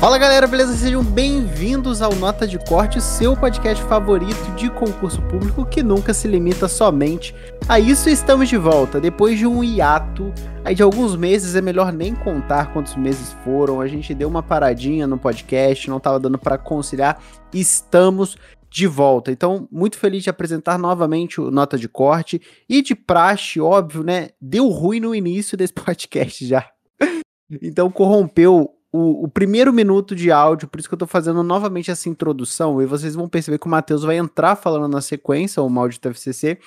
Fala galera, beleza? Sejam bem-vindos ao Nota de Corte, seu podcast favorito de concurso público que nunca se limita somente a isso. Estamos de volta depois de um hiato aí de alguns meses, é melhor nem contar quantos meses foram. A gente deu uma paradinha no podcast, não estava dando para conciliar. Estamos de volta. Então, muito feliz de apresentar novamente o Nota de Corte e de praxe, óbvio, né? Deu ruim no início desse podcast já. Então corrompeu o, o, primeiro minuto de áudio, por isso que eu tô fazendo novamente essa introdução, e vocês vão perceber que o Matheus vai entrar falando na sequência, o áudio do FCC,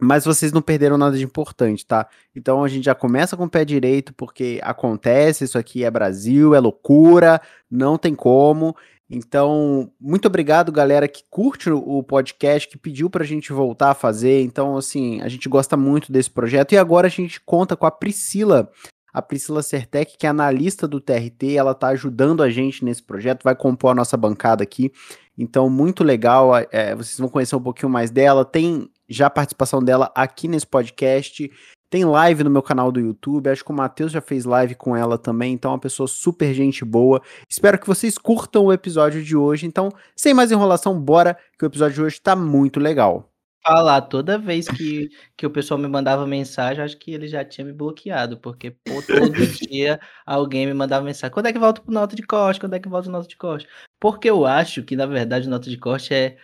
mas vocês não perderam nada de importante, tá? Então a gente já começa com o pé direito, porque acontece, isso aqui é Brasil, é loucura, não tem como. Então, muito obrigado, galera, que curte o podcast, que pediu pra gente voltar a fazer. Então, assim, a gente gosta muito desse projeto. E agora a gente conta com a Priscila a Priscila Sertec, que é analista do TRT, ela está ajudando a gente nesse projeto, vai compor a nossa bancada aqui. Então, muito legal. É, vocês vão conhecer um pouquinho mais dela. Tem já participação dela aqui nesse podcast. Tem live no meu canal do YouTube. Acho que o Matheus já fez live com ela também. Então, é uma pessoa super gente boa. Espero que vocês curtam o episódio de hoje. Então, sem mais enrolação, bora, que o episódio de hoje está muito legal falar, toda vez que, que o pessoal me mandava mensagem, acho que ele já tinha me bloqueado, porque pô, todo dia alguém me mandava mensagem. Quando é que volta pro nota de corte? Quando é que volta o nota de corte? Porque eu acho que, na verdade, o nota de corte é,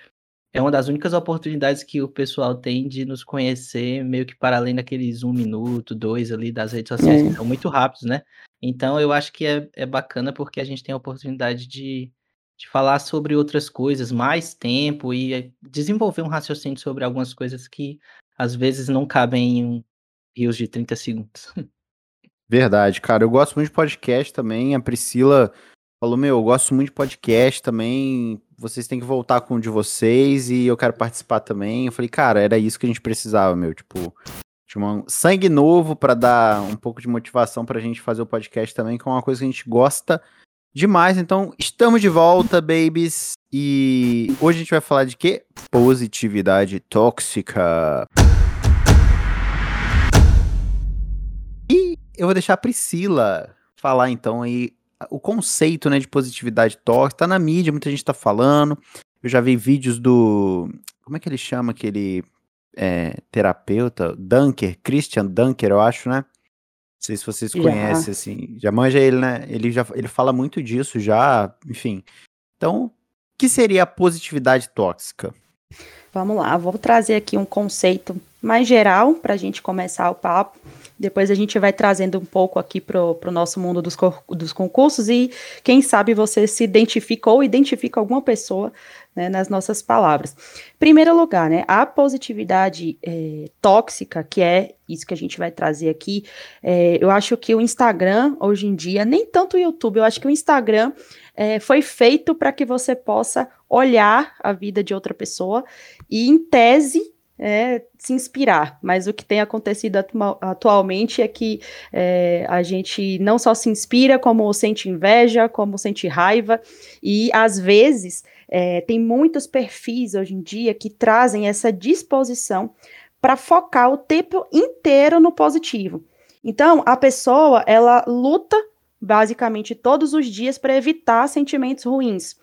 é uma das únicas oportunidades que o pessoal tem de nos conhecer, meio que para além daqueles um minuto, dois ali das redes sociais, é. que são muito rápidos, né? Então eu acho que é, é bacana porque a gente tem a oportunidade de de falar sobre outras coisas, mais tempo e eh, desenvolver um raciocínio sobre algumas coisas que às vezes não cabem em rios de 30 segundos. Verdade, cara. Eu gosto muito de podcast também. A Priscila falou: Meu, eu gosto muito de podcast também. Vocês têm que voltar com um de vocês e eu quero participar também. Eu falei, cara, era isso que a gente precisava, meu. Tipo, tinha um sangue novo para dar um pouco de motivação pra gente fazer o podcast também, que é uma coisa que a gente gosta demais. Então, estamos de volta, babies. E hoje a gente vai falar de quê? Positividade tóxica. E eu vou deixar a Priscila falar então aí o conceito, né, de positividade tóxica. Tá na mídia, muita gente tá falando. Eu já vi vídeos do como é que ele chama aquele é, terapeuta? Dunker, Christian Dunker, eu acho, né? Não sei se vocês conhecem, assim. Já manja ele, né? Ele já ele fala muito disso já, enfim. Então, o que seria a positividade tóxica? Vamos lá, vou trazer aqui um conceito mais geral para a gente começar o papo. Depois a gente vai trazendo um pouco aqui para o nosso mundo dos, dos concursos e quem sabe você se identifica ou identifica alguma pessoa né, nas nossas palavras. Primeiro lugar, né, a positividade é, tóxica, que é isso que a gente vai trazer aqui, é, eu acho que o Instagram, hoje em dia, nem tanto o YouTube, eu acho que o Instagram é, foi feito para que você possa olhar a vida de outra pessoa e, em tese, é, se inspirar, mas o que tem acontecido atualmente é que é, a gente não só se inspira, como sente inveja, como sente raiva, e às vezes é, tem muitos perfis hoje em dia que trazem essa disposição para focar o tempo inteiro no positivo. Então, a pessoa, ela luta basicamente todos os dias para evitar sentimentos ruins.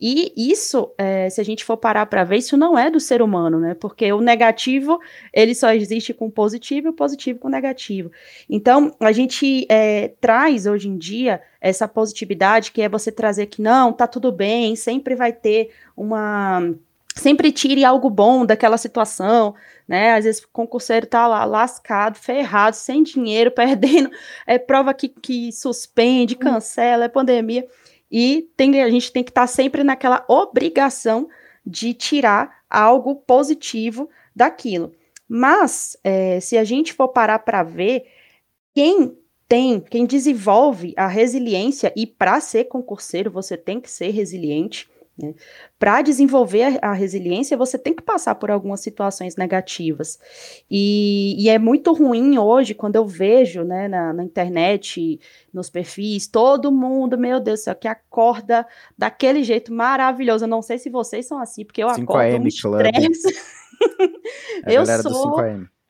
E isso, é, se a gente for parar para ver, isso não é do ser humano, né? Porque o negativo, ele só existe com o positivo e o positivo com o negativo. Então, a gente é, traz hoje em dia essa positividade, que é você trazer que não, tá tudo bem, sempre vai ter uma sempre tire algo bom daquela situação, né? Às vezes o concurseiro tá lá lascado, ferrado, sem dinheiro, perdendo, é prova que, que suspende, cancela, é pandemia. E tem, a gente tem que estar tá sempre naquela obrigação de tirar algo positivo daquilo. Mas, é, se a gente for parar para ver, quem tem, quem desenvolve a resiliência, e para ser concurseiro você tem que ser resiliente, né? Para desenvolver a, a, resiliência, você tem que passar por algumas situações negativas. E, e é muito ruim hoje, quando eu vejo né, na, na, internet, nos perfis, todo mundo, meu Deus do céu, que acorda daquele jeito maravilhoso. Eu não sei se vocês são assim, porque eu acordo um estresse. é eu sou.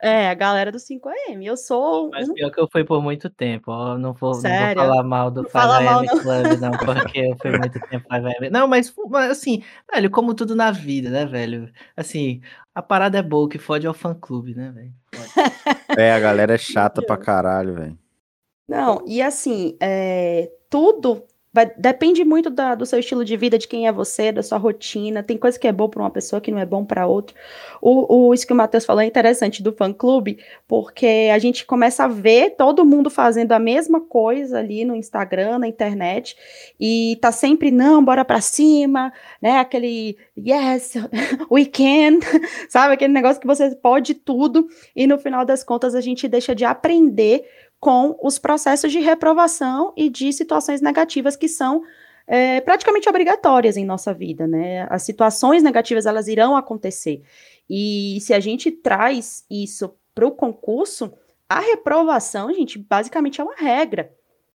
É, a galera do 5AM. Eu sou. Mas um... pior que eu fui por muito tempo. Ó, não, vou, não vou falar mal do Não fala 5AM mal, não. Club, não, porque eu fui muito tempo 5AM. Não, mas, mas, assim, velho, como tudo na vida, né, velho? Assim, a parada é boa, o que fode é o fã-clube, né, velho? É, a galera é chata pra caralho, velho. Não, e assim, é, tudo vai- depende muito da- do seu estilo de vida, de quem é você, da sua rotina. Tem coisa que é bom para uma pessoa que não é bom para outra. O, o, isso que o Matheus falou é interessante do fã-clube, porque a gente começa a ver todo mundo fazendo a mesma coisa ali no Instagram, na internet, e tá sempre, não, bora pra cima, né? Aquele yes, we can, sabe? Aquele negócio que você pode tudo, e no final das contas a gente deixa de aprender com os processos de reprovação e de situações negativas que são é, praticamente obrigatórias em nossa vida, né? As situações negativas elas irão acontecer e se a gente traz isso para o concurso, a reprovação, gente, basicamente é uma regra.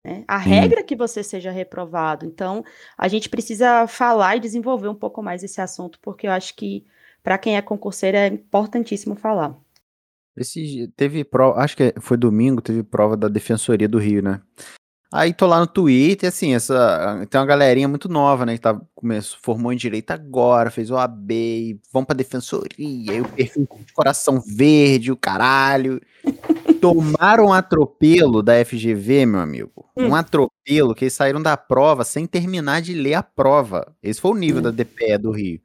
né? A Sim. regra é que você seja reprovado. Então, a gente precisa falar e desenvolver um pouco mais esse assunto, porque eu acho que para quem é concurseiro é importantíssimo falar. Esse teve prova, acho que foi domingo, teve prova da Defensoria do Rio, né? Aí tô lá no Twitter, assim, essa tem uma galerinha muito nova, né, que tá começou, formou em direito agora, fez o AB, vão pra defensoria, aí o perfil de coração verde, o caralho. Tomaram um atropelo da FGV, meu amigo. Um atropelo que eles saíram da prova sem terminar de ler a prova. Esse foi o nível Hum. da DPE do Rio.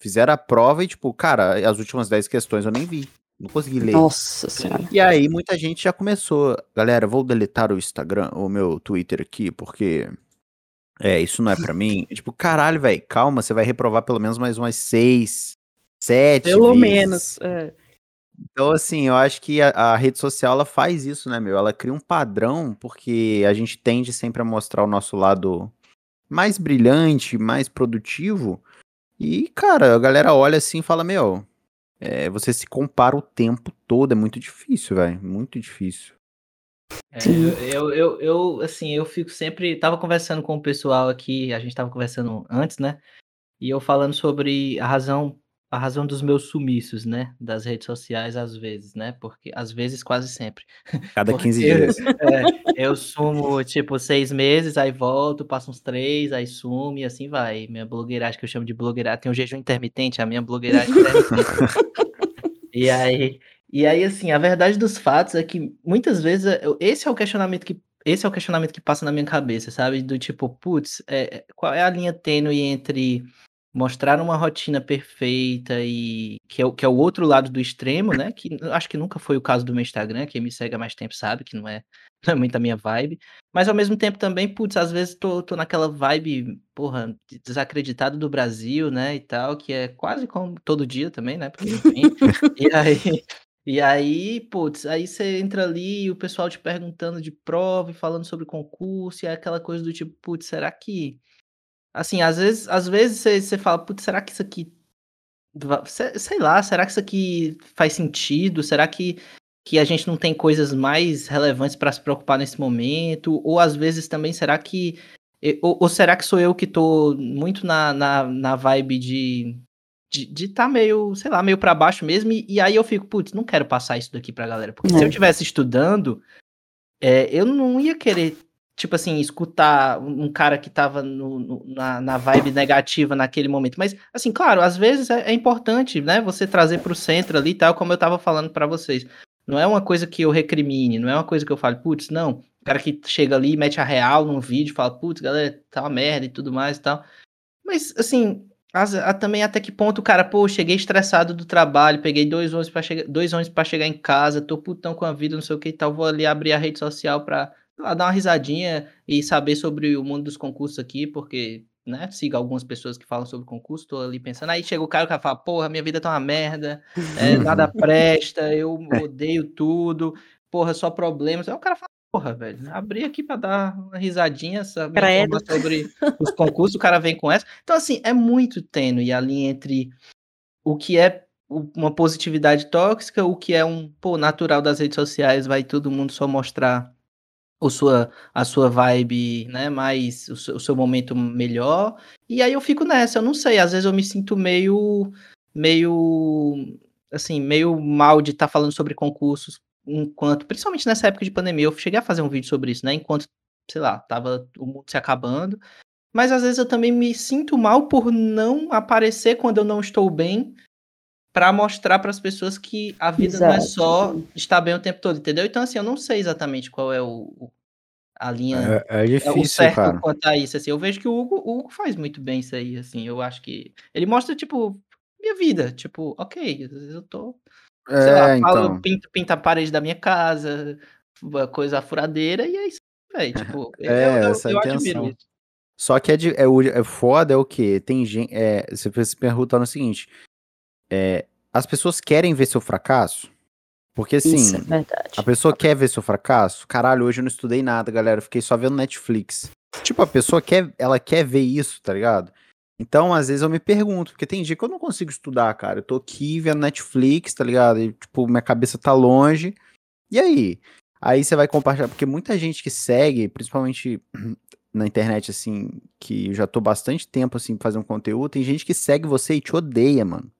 Fizeram a prova e, tipo, cara, as últimas 10 questões eu nem vi. Não consegui ler. Nossa senhora. E aí muita gente já começou. Galera, vou deletar o Instagram, o meu Twitter aqui, porque. É, isso não é pra mim. tipo, caralho, velho, calma, você vai reprovar pelo menos mais umas seis, sete. Pelo vezes. menos. é. Então, assim, eu acho que a, a rede social ela faz isso, né, meu? Ela cria um padrão, porque a gente tende sempre a mostrar o nosso lado mais brilhante, mais produtivo. E, cara, a galera olha assim e fala: Meu, é, você se compara o tempo todo, é muito difícil, velho. Muito difícil. É, eu, eu, eu, assim, eu fico sempre. Tava conversando com o pessoal aqui, a gente tava conversando antes, né? E eu falando sobre a razão, a razão dos meus sumiços, né? Das redes sociais, às vezes, né? Porque às vezes, quase sempre. Cada Porque 15 dias. É, eu sumo, tipo, seis meses, aí volto, passo uns três, aí sumo e assim vai. Minha blogueiragem, que eu chamo de blogueiragem, tem um jejum intermitente, a minha blogueiragem intermitente. E aí, e aí, assim, a verdade dos fatos é que muitas vezes eu- esse é o questionamento que esse é o questionamento que passa na minha cabeça, sabe? Do tipo, putz, é, é- qual é a linha tênue entre mostrar uma rotina perfeita e que é, o- que é o outro lado do extremo, né? Que acho que nunca foi o caso do meu Instagram, quem me segue há mais tempo sabe que não é, não é muito a minha vibe. Mas ao mesmo tempo também, putz, às vezes tô, tô naquela vibe, porra, de- desacreditado do Brasil, né? E tal, que é quase como todo dia também, né? Porque, enfim. e aí. E aí, putz, aí você entra ali e o pessoal te perguntando de prova e falando sobre concurso, e é aquela coisa do tipo, putz, será que. Assim, às vezes, às vezes você, você fala, putz, será que isso aqui. Sei lá, será que isso aqui faz sentido? Será que, que a gente não tem coisas mais relevantes para se preocupar nesse momento? Ou às vezes também, será que. Ou, ou será que sou eu que tô muito na, na, na vibe de de de tá meio, sei lá, meio pra baixo mesmo, e, e aí eu fico, putz, não quero passar isso daqui pra galera, porque se É. eu tivesse estudando, é, eu não ia querer, tipo assim, escutar um cara que tava no, no- na, na vibe negativa naquele momento, mas, assim, claro, às vezes é, é importante, né, você trazer pro centro ali, e tal, como eu tava falando pra vocês, não é uma coisa que eu recrimine, não é uma coisa que eu fale, putz, não, o cara que chega ali mete a real num vídeo, fala, putz, galera, tá uma merda e tudo mais e tal, mas, assim, as- a- também até que ponto o cara, pô, cheguei estressado do trabalho, peguei dois ônibus para chegar, dois ônibus para chegar em casa, tô putão com a vida, não sei o que e tal, vou ali abrir a rede social pra lá, dar uma risadinha e saber sobre o mundo dos concursos aqui, porque, né, sigo algumas pessoas que falam sobre concurso, tô ali pensando, aí chega o cara que fala, porra, minha vida tá uma merda, é, nada presta, eu odeio tudo, porra, só problemas. Aí o cara fala, porra, velho, abri aqui pra dar uma risadinha, informar sobre os concursos, o cara vem com essa. Então, assim, é muito tênue a linha entre o que é uma positividade tóxica, o que é um, pô, natural das redes sociais, vai todo mundo só mostrar o sua, a sua vibe, né, mais, o seu, o seu momento melhor, e aí eu fico nessa, eu não sei, às vezes eu me sinto meio, meio, assim, meio mal de estar tá falando sobre concursos, enquanto, principalmente nessa época de pandemia, eu cheguei a fazer um vídeo sobre isso, né? Enquanto, sei lá, tava o mundo se acabando. Mas às vezes eu também me sinto mal por não aparecer quando eu não estou bem, para mostrar para as pessoas que a vida Exato. não é só estar bem o tempo todo, entendeu? Então, assim, eu não sei exatamente qual é o, a linha. É, é difícil, o certo cara. quanto a isso, assim. Eu vejo que o Hugo, o Hugo faz muito bem isso aí, assim. Eu acho que. Ele mostra, tipo, minha vida. Tipo, ok, às vezes eu tô. É, sei lá, falo, então. pinto, pinta a parede da minha casa, coisa furadeira, e é isso, velho. Tipo, é, eu, essa eu, eu admiro isso. Só que é, de, é, o, é foda é o que? Tem gente. É, você se perguntar no seguinte: é, as pessoas querem ver seu fracasso? Porque assim, Isso, é a pessoa quer ver seu fracasso. Caralho, hoje eu não estudei nada, galera. Eu fiquei só vendo Netflix. Tipo, a pessoa quer, ela quer ver isso, tá ligado? Então, às vezes eu me pergunto, porque tem dia que eu não consigo estudar, cara. Eu tô aqui vendo Netflix, tá ligado? E, tipo, minha cabeça tá longe. E aí? Aí você vai compartilhar, porque muita gente que segue, principalmente na internet, assim, que eu já tô bastante tempo, assim, fazendo conteúdo, tem gente que segue você e te odeia, mano.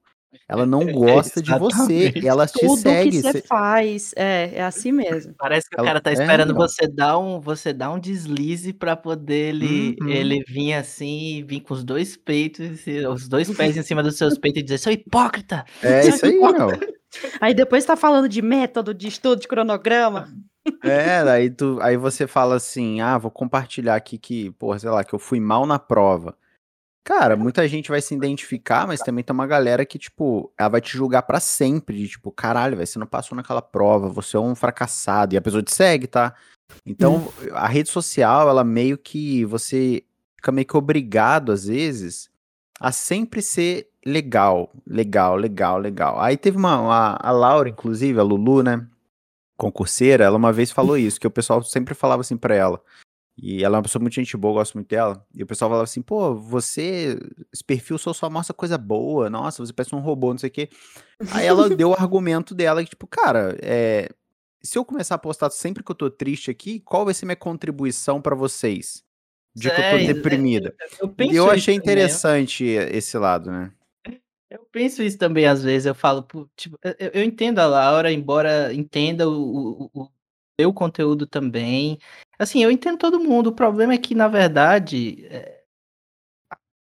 Ela não é, gosta é, de você, ela te Tudo segue. que você faz, é, é assim mesmo. Parece que ela, o cara tá é, esperando é, você dar um, você dar um deslize para poder ele, uhum. ele vir assim, vir com os dois peitos, os dois pés em cima dos seus peitos e dizer, seu hipócrita! É seu isso aí, meu. Aí depois tá falando de método, de estudo, de cronograma. É, aí, tu, aí você fala assim, ah, vou compartilhar aqui que, porra, sei lá, que eu fui mal na prova. Cara, muita gente vai se identificar, mas também tem uma galera que, tipo, ela vai te julgar para sempre. De, tipo, caralho, véio, você não passou naquela prova, você é um fracassado. E a pessoa te segue, tá? Então, hum. a rede social, ela meio que. Você fica meio que obrigado, às vezes, a sempre ser legal, legal, legal, legal. Aí teve uma. uma a Laura, inclusive, a Lulu, né? Concurseira, ela uma vez falou isso, que o pessoal sempre falava assim pra ela. E ela é uma pessoa muito gente boa, gosto muito dela. E o pessoal falava assim, pô, você, esse perfil só, só mostra coisa boa, nossa, você parece um robô, não sei o quê. Aí ela deu o argumento dela que, tipo, cara, é, se eu começar a postar sempre que eu tô triste aqui, qual vai ser minha contribuição para vocês? De é, que eu tô é, deprimida. Eu, eu, eu achei interessante também. esse lado, né? Eu penso isso também às vezes, eu falo, tipo, eu, eu entendo a Laura, embora entenda o, o, o conteúdo também, Assim, eu entendo todo mundo. O problema é que, na verdade, é...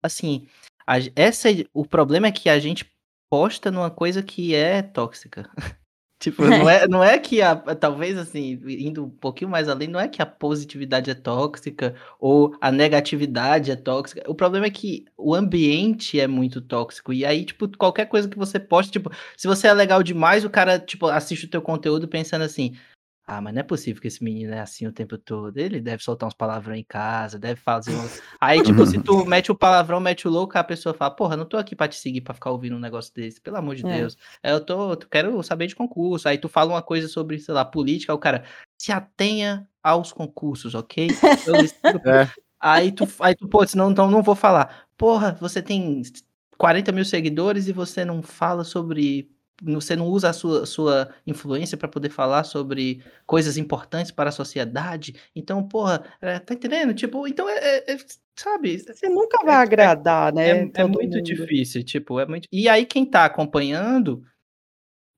assim, a, essa, o problema é que a gente posta numa coisa que é tóxica. tipo, não é, não é que a, talvez assim, indo um pouquinho mais além, não é que a positividade é tóxica ou a negatividade é tóxica. O problema é que o ambiente é muito tóxico. E aí, tipo, qualquer coisa que você posta, tipo, se você é legal demais, o cara, tipo, assiste o teu conteúdo pensando assim, ah, mas não é possível que esse menino é assim o tempo todo. Ele deve soltar uns palavrão em casa, deve fazer um... Aí, tipo, se tu mete o palavrão, mete o louco, a pessoa fala, porra, não tô aqui pra te seguir, pra ficar ouvindo um negócio desse, pelo amor de é. Deus. Eu tô, eu quero saber de concurso. Aí tu fala uma coisa sobre, sei lá, política, o cara, se atenha aos concursos, ok? é. Aí tu, aí tu, pô, senão então não vou falar. Porra, você tem 40 mil seguidores e você não fala sobre você não usa a sua, sua influência para poder falar sobre coisas importantes para a sociedade. Então, porra, é, tá entendendo? Tipo, então é, é, é sabe? Você nunca vai é, é agradar, né? É, é muito mundo. difícil, tipo, é muito. E aí quem tá acompanhando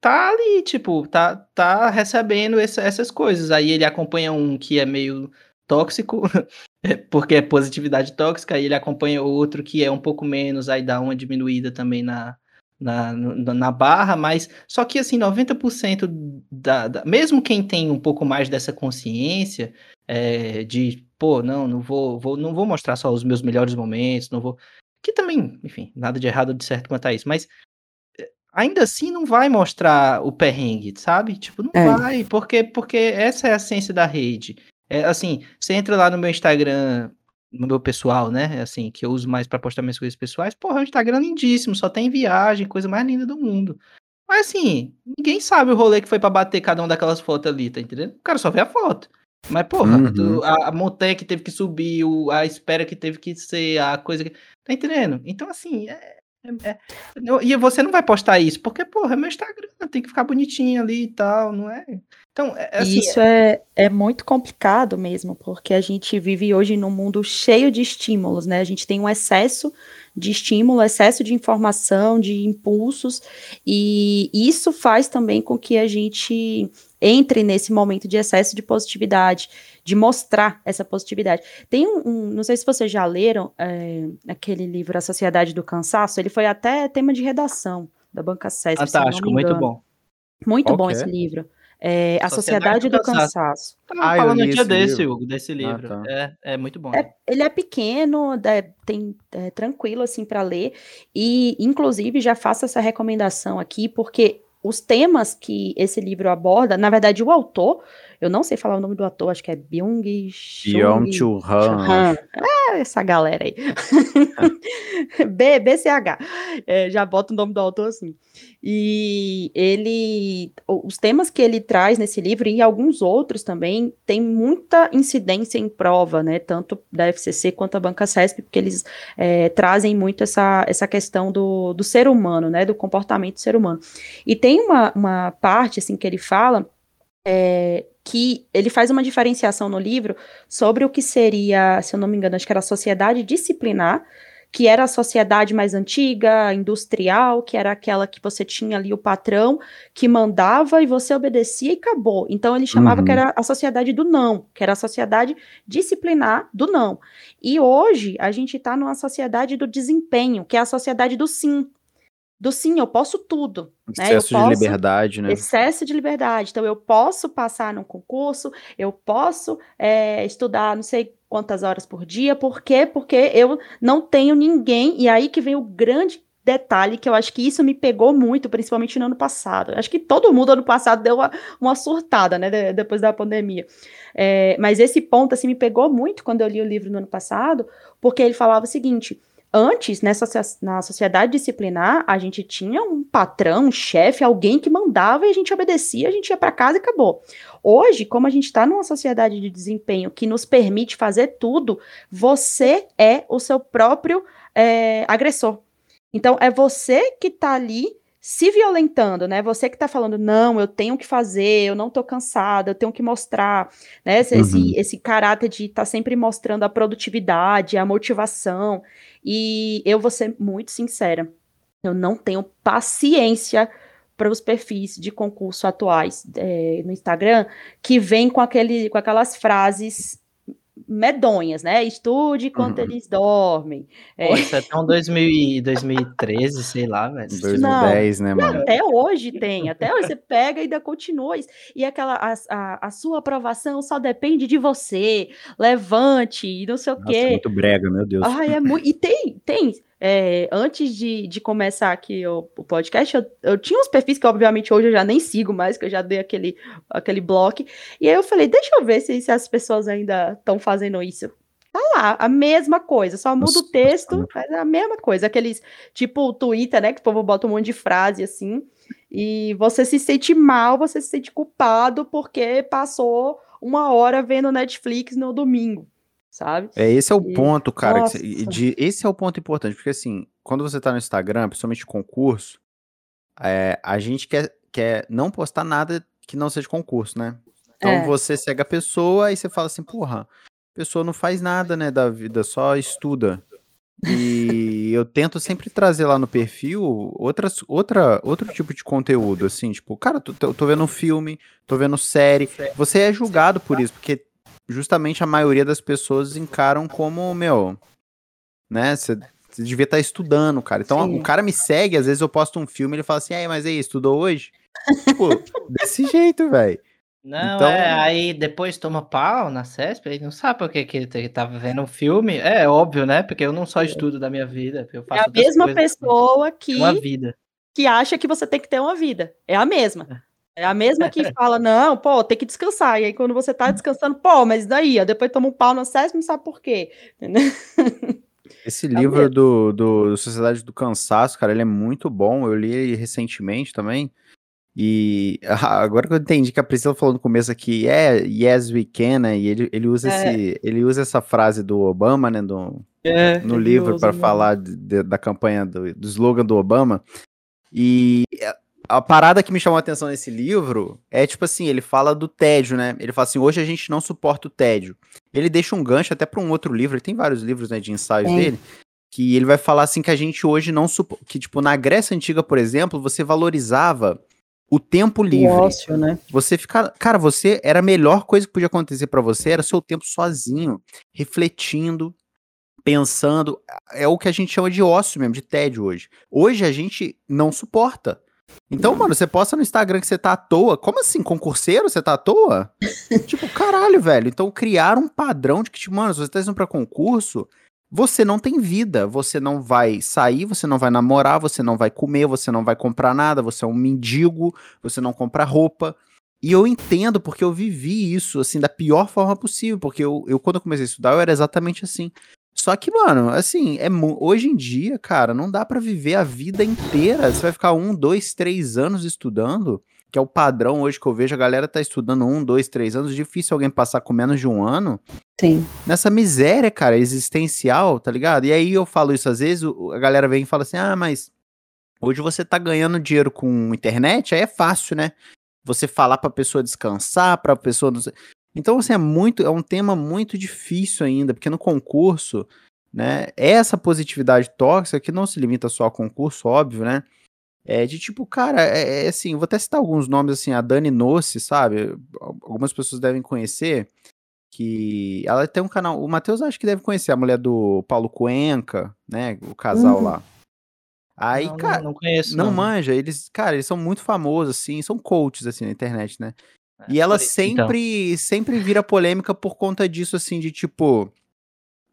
tá ali, tipo, tá, tá recebendo essa, essas coisas. Aí ele acompanha um que é meio tóxico, porque é positividade tóxica, aí ele acompanha outro que é um pouco menos, aí dá uma diminuída também na, na, na barra, mas só que assim, 90% da, da. Mesmo quem tem um pouco mais dessa consciência é, de, pô, não, não vou, vou, não vou mostrar só os meus melhores momentos, não vou. Que também, enfim, nada de errado de certo quanto a isso, mas eh, ainda assim não vai mostrar o perrengue, sabe? Tipo, não é. vai, porque, porque essa é a essência da rede. É, assim, você entra lá no meu Instagram no meu pessoal, né? Assim, que eu uso mais para postar minhas coisas pessoais. Porra, o Instagram é lindíssimo, só tem viagem, coisa mais linda do mundo. Mas assim, ninguém sabe o rolê que foi para bater cada uma daquelas fotos ali, tá entendendo? O cara só vê a foto. Mas, porra, uhum. tu, a, a, montanha que teve que subir, o, a espera que teve que ser, a coisa que. Tá entendendo? Então, assim, é, É, é, e você não vai postar isso, porque, porra, é meu Instagram, tem que ficar bonitinho ali e tal, não é? Então, é, assim, isso é, é muito complicado mesmo, porque a gente vive hoje num mundo cheio de estímulos, né? A gente tem um excesso de estímulo, excesso de informação, de impulsos, e isso faz também com que a gente entre nesse momento de excesso de positividade, de mostrar essa positividade. Tem um, um não sei se vocês já leram é, aquele livro A Sociedade do Cansaço, ele foi até tema de redação da Banca SESC. Fantástico, muito bom. Muito okay. bom esse livro. É, a Sociedade, Sociedade do, do Cansaço. Cansaço. Ah, falando um dia desse, livro. Hugo, desse ah, livro. Ah, tá. é, é muito bom. É, ele é pequeno, é, tem é, tranquilo assim para ler e, inclusive, já faço essa recomendação aqui porque os temas que esse livro aborda, na verdade, o autor, eu não sei falar o nome do ator, acho que é Byung Byung Chul Han. Ah, essa galera aí. B, BCH. É, já bota o nome do autor assim. E ele, os temas que ele traz nesse livro e alguns outros também, tem muita incidência em prova, né? Tanto da FCC quanto a Banca CESP, porque eles é, trazem muito essa, essa questão do, do ser humano, né? Do comportamento do ser humano. E tem uma, uma parte, assim, que ele fala é, que ele faz uma diferenciação no livro sobre o que seria, se eu não me engano, acho que era a sociedade disciplinar, que era a sociedade mais antiga, industrial, que era aquela que você tinha ali o patrão que mandava e você obedecia e acabou. Então ele chamava uhum. que era a sociedade do não, que era a sociedade disciplinar do não. E hoje a gente está numa sociedade do desempenho, que é a sociedade do sim do sim, eu posso tudo. Né? Excesso né? posso, de liberdade, né? Excesso de liberdade. Então, eu posso passar num concurso, eu posso é, estudar não sei quantas horas por dia, por quê? Porque eu não tenho ninguém, e aí que vem o grande detalhe que eu acho que isso me pegou muito, principalmente no ano passado. Acho que todo mundo ano passado deu uma, uma surtada, né, de, depois da pandemia. É, mas esse ponto, assim, me pegou muito quando eu li o livro no ano passado, porque ele falava o seguinte Antes, nessa, na sociedade disciplinar, a gente tinha um patrão, um chefe, alguém que mandava e a gente obedecia, a gente ia para casa e acabou. Hoje, como a gente está numa sociedade de desempenho que nos permite fazer tudo, você é o seu próprio é, agressor. Então, é você que está ali se violentando, né? Você que está falando, não, eu tenho que fazer, eu não estou cansada, eu tenho que mostrar, né? Esse, uhum. esse caráter de estar tá sempre mostrando a produtividade, a motivação. E eu vou ser muito sincera, eu não tenho paciência para os perfis de concurso atuais é, no Instagram que vem com, aquele, com aquelas frases medonhas, né? Estude enquanto uhum. eles dormem. É. Pô, isso é tão 2000, 2013, sei lá, velho. 2010, não, né, mano? Até hoje tem, até hoje você pega e ainda continua. E aquela, a, a, a, sua aprovação só depende de você, levante, e não sei o Nossa, quê. É muito brega, meu Deus. Ai, é muito, e tem, tem, é, antes de, de começar aqui o, o podcast, eu, eu, tinha uns perfis que, obviamente, hoje eu já nem sigo mais, que eu já dei aquele, aquele bloco. E aí eu falei, deixa eu ver se, se as pessoas ainda estão fazendo isso. Tá lá, a mesma coisa, só muda o texto, mas é a mesma coisa. Aqueles, tipo o Twitter, né, que o povo bota um monte de frase assim, e você se sente mal, você se sente culpado porque passou uma hora vendo Netflix no domingo sabe? É, esse é o e... ponto, cara. De, esse é o ponto importante, porque assim, quando você tá no Instagram, principalmente concurso, é, a gente quer, quer não postar nada que não seja concurso, né? Então é. você segue a pessoa e você fala assim, porra, a pessoa não faz nada, né, da vida, só estuda. E eu tento sempre trazer lá no perfil outras, outra, outro tipo de conteúdo, assim, tipo, cara, tô, tô vendo um filme, tô vendo série. Você é julgado por isso, porque justamente a maioria das pessoas encaram como, meu, né? Você devia estar tá estudando, cara. Então Sim. o cara me segue, às vezes eu posto um filme e ele fala assim, aí, mas aí, estudou hoje? tipo, desse jeito, velho. Não, então... é, aí depois toma pau na CESP, aí não sabe por que, que ele tava vendo um filme. É óbvio, né? Porque eu não só é. estudo da minha vida, eu faço É a mesma pessoa que, uma vida. que acha que você tem que ter uma vida. É a mesma. É. A mesma que fala, não, pô, tem que descansar. E aí, quando você tá descansando, pô, mas daí? Ó, depois toma um pau no SESC, não sabe por quê. Esse é livro do, do Sociedade do Cansaço, cara, ele é muito bom. Eu li ele recentemente também. E agora que eu entendi que a Priscila falou no começo aqui, é yes we can, né? E ele, ele usa é. esse, ele usa essa frase do Obama, né? Do é, no livro para falar de, de, da campanha do, do slogan do Obama. E a parada que me chamou a atenção nesse livro é tipo assim, ele fala do tédio, né? Ele fala assim, hoje a gente não suporta o tédio. Ele deixa um gancho até para um outro livro, ele tem vários livros né, de ensaios é. dele, que ele vai falar assim que a gente hoje não suporta, que tipo na Grécia antiga, por exemplo, você valorizava o tempo livre. O ócio, né? Você ficar, cara, você era a melhor coisa que podia acontecer para você era seu tempo sozinho, refletindo, pensando, é o que a gente chama de ócio mesmo, de tédio hoje. Hoje a gente não suporta. Então, mano, você posta no Instagram que você tá à toa. Como assim, concurseiro? Você tá à toa? tipo, caralho, velho. Então, criar um padrão de que, tipo, mano, se você tá indo pra concurso, você não tem vida. Você não vai sair, você não vai namorar, você não vai comer, você não vai comprar nada, você é um mendigo, você não compra roupa. E eu entendo porque eu vivi isso, assim, da pior forma possível. Porque eu, eu quando eu comecei a estudar, eu era exatamente assim. Só que, mano, assim, é hoje em dia, cara, não dá para viver a vida inteira. Você vai ficar um, dois, três anos estudando, que é o padrão hoje que eu vejo. A galera tá estudando um, dois, três anos. Difícil alguém passar com menos de um ano. Sim. Nessa miséria, cara, existencial, tá ligado? E aí eu falo isso às vezes, a galera vem e fala assim: ah, mas hoje você tá ganhando dinheiro com internet, aí é fácil, né? Você falar pra pessoa descansar, pra pessoa. Então, assim, é muito, é um tema muito difícil ainda, porque no concurso, né, essa positividade tóxica, que não se limita só ao concurso, óbvio, né, é de tipo, cara, é, é assim, vou até citar alguns nomes, assim, a Dani Nossi, sabe, algumas pessoas devem conhecer, que ela tem um canal, o Matheus acho que deve conhecer, a mulher do Paulo Cuenca, né, o casal uhum. lá. Aí, não, cara, não, não conheço. Não, não manja, eles, cara, eles são muito famosos, assim, são coaches, assim, na internet, né? É, e ela sempre, então. sempre vira polêmica por conta disso, assim, de tipo,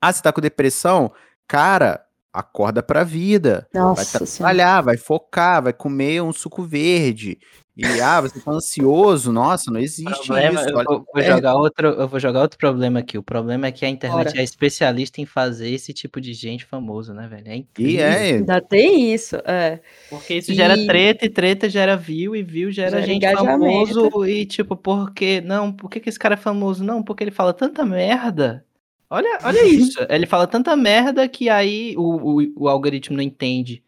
ah, você tá com depressão? Cara, acorda pra vida. Nossa vai trabalhar, vai focar, vai comer um suco verde. E ah, você tá ansioso, nossa, não existe problema, isso. Eu vou, vou jogar outro, eu vou jogar outro problema aqui. O problema é que a internet Ora. é especialista em fazer esse tipo de gente famoso, né, velho? É incrível. E é. Ainda tem isso, é. Porque isso e... gera treta, e treta gera view, e view gera, gera gente famoso. E tipo, por que não? Por que, que esse cara é famoso? Não, porque ele fala tanta merda. Olha, olha isso. Ele fala tanta merda que aí o, o, o algoritmo não entende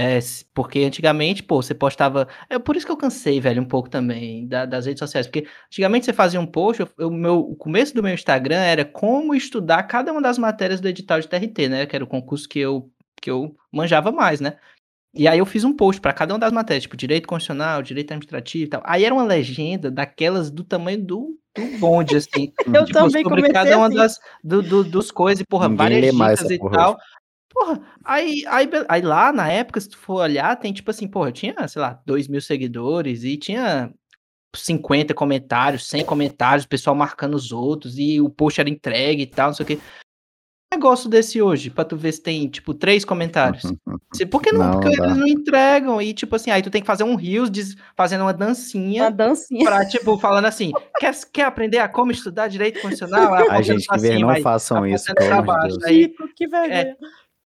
é, porque antigamente, pô, você postava. É por isso que eu cansei, velho, um pouco também da, das redes sociais. Porque antigamente você fazia um post, eu, meu, o começo do meu Instagram era como estudar cada uma das matérias do edital de TRT, né? Que era o concurso que eu, que eu manjava mais, né? E aí eu fiz um post para cada uma das matérias, tipo, direito constitucional, direito administrativo e tal. Aí era uma legenda daquelas do tamanho do, do bonde, assim. eu tipo, também sobre cada uma assim. das do, do, dos coisas, e, porra, Ninguém várias dicas e porra. tal. Porra, aí, aí, aí lá na época, se tu for olhar, tem tipo assim, porra, eu tinha, sei lá, 2 mil seguidores e tinha 50 comentários, 100 comentários, o pessoal marcando os outros e o post era entregue e tal, não sei o que. Negócio desse hoje, pra tu ver se tem, tipo, três comentários. Por que não? não porque dá. eles não entregam. E, tipo assim, aí tu tem que fazer um rios fazendo uma dancinha. Uma dancinha. Pra, tipo, falando assim, quer, quer aprender a como estudar direito constitucional? A gente, que assim, não façam isso, pelo amor de Aí, que vergonha. É,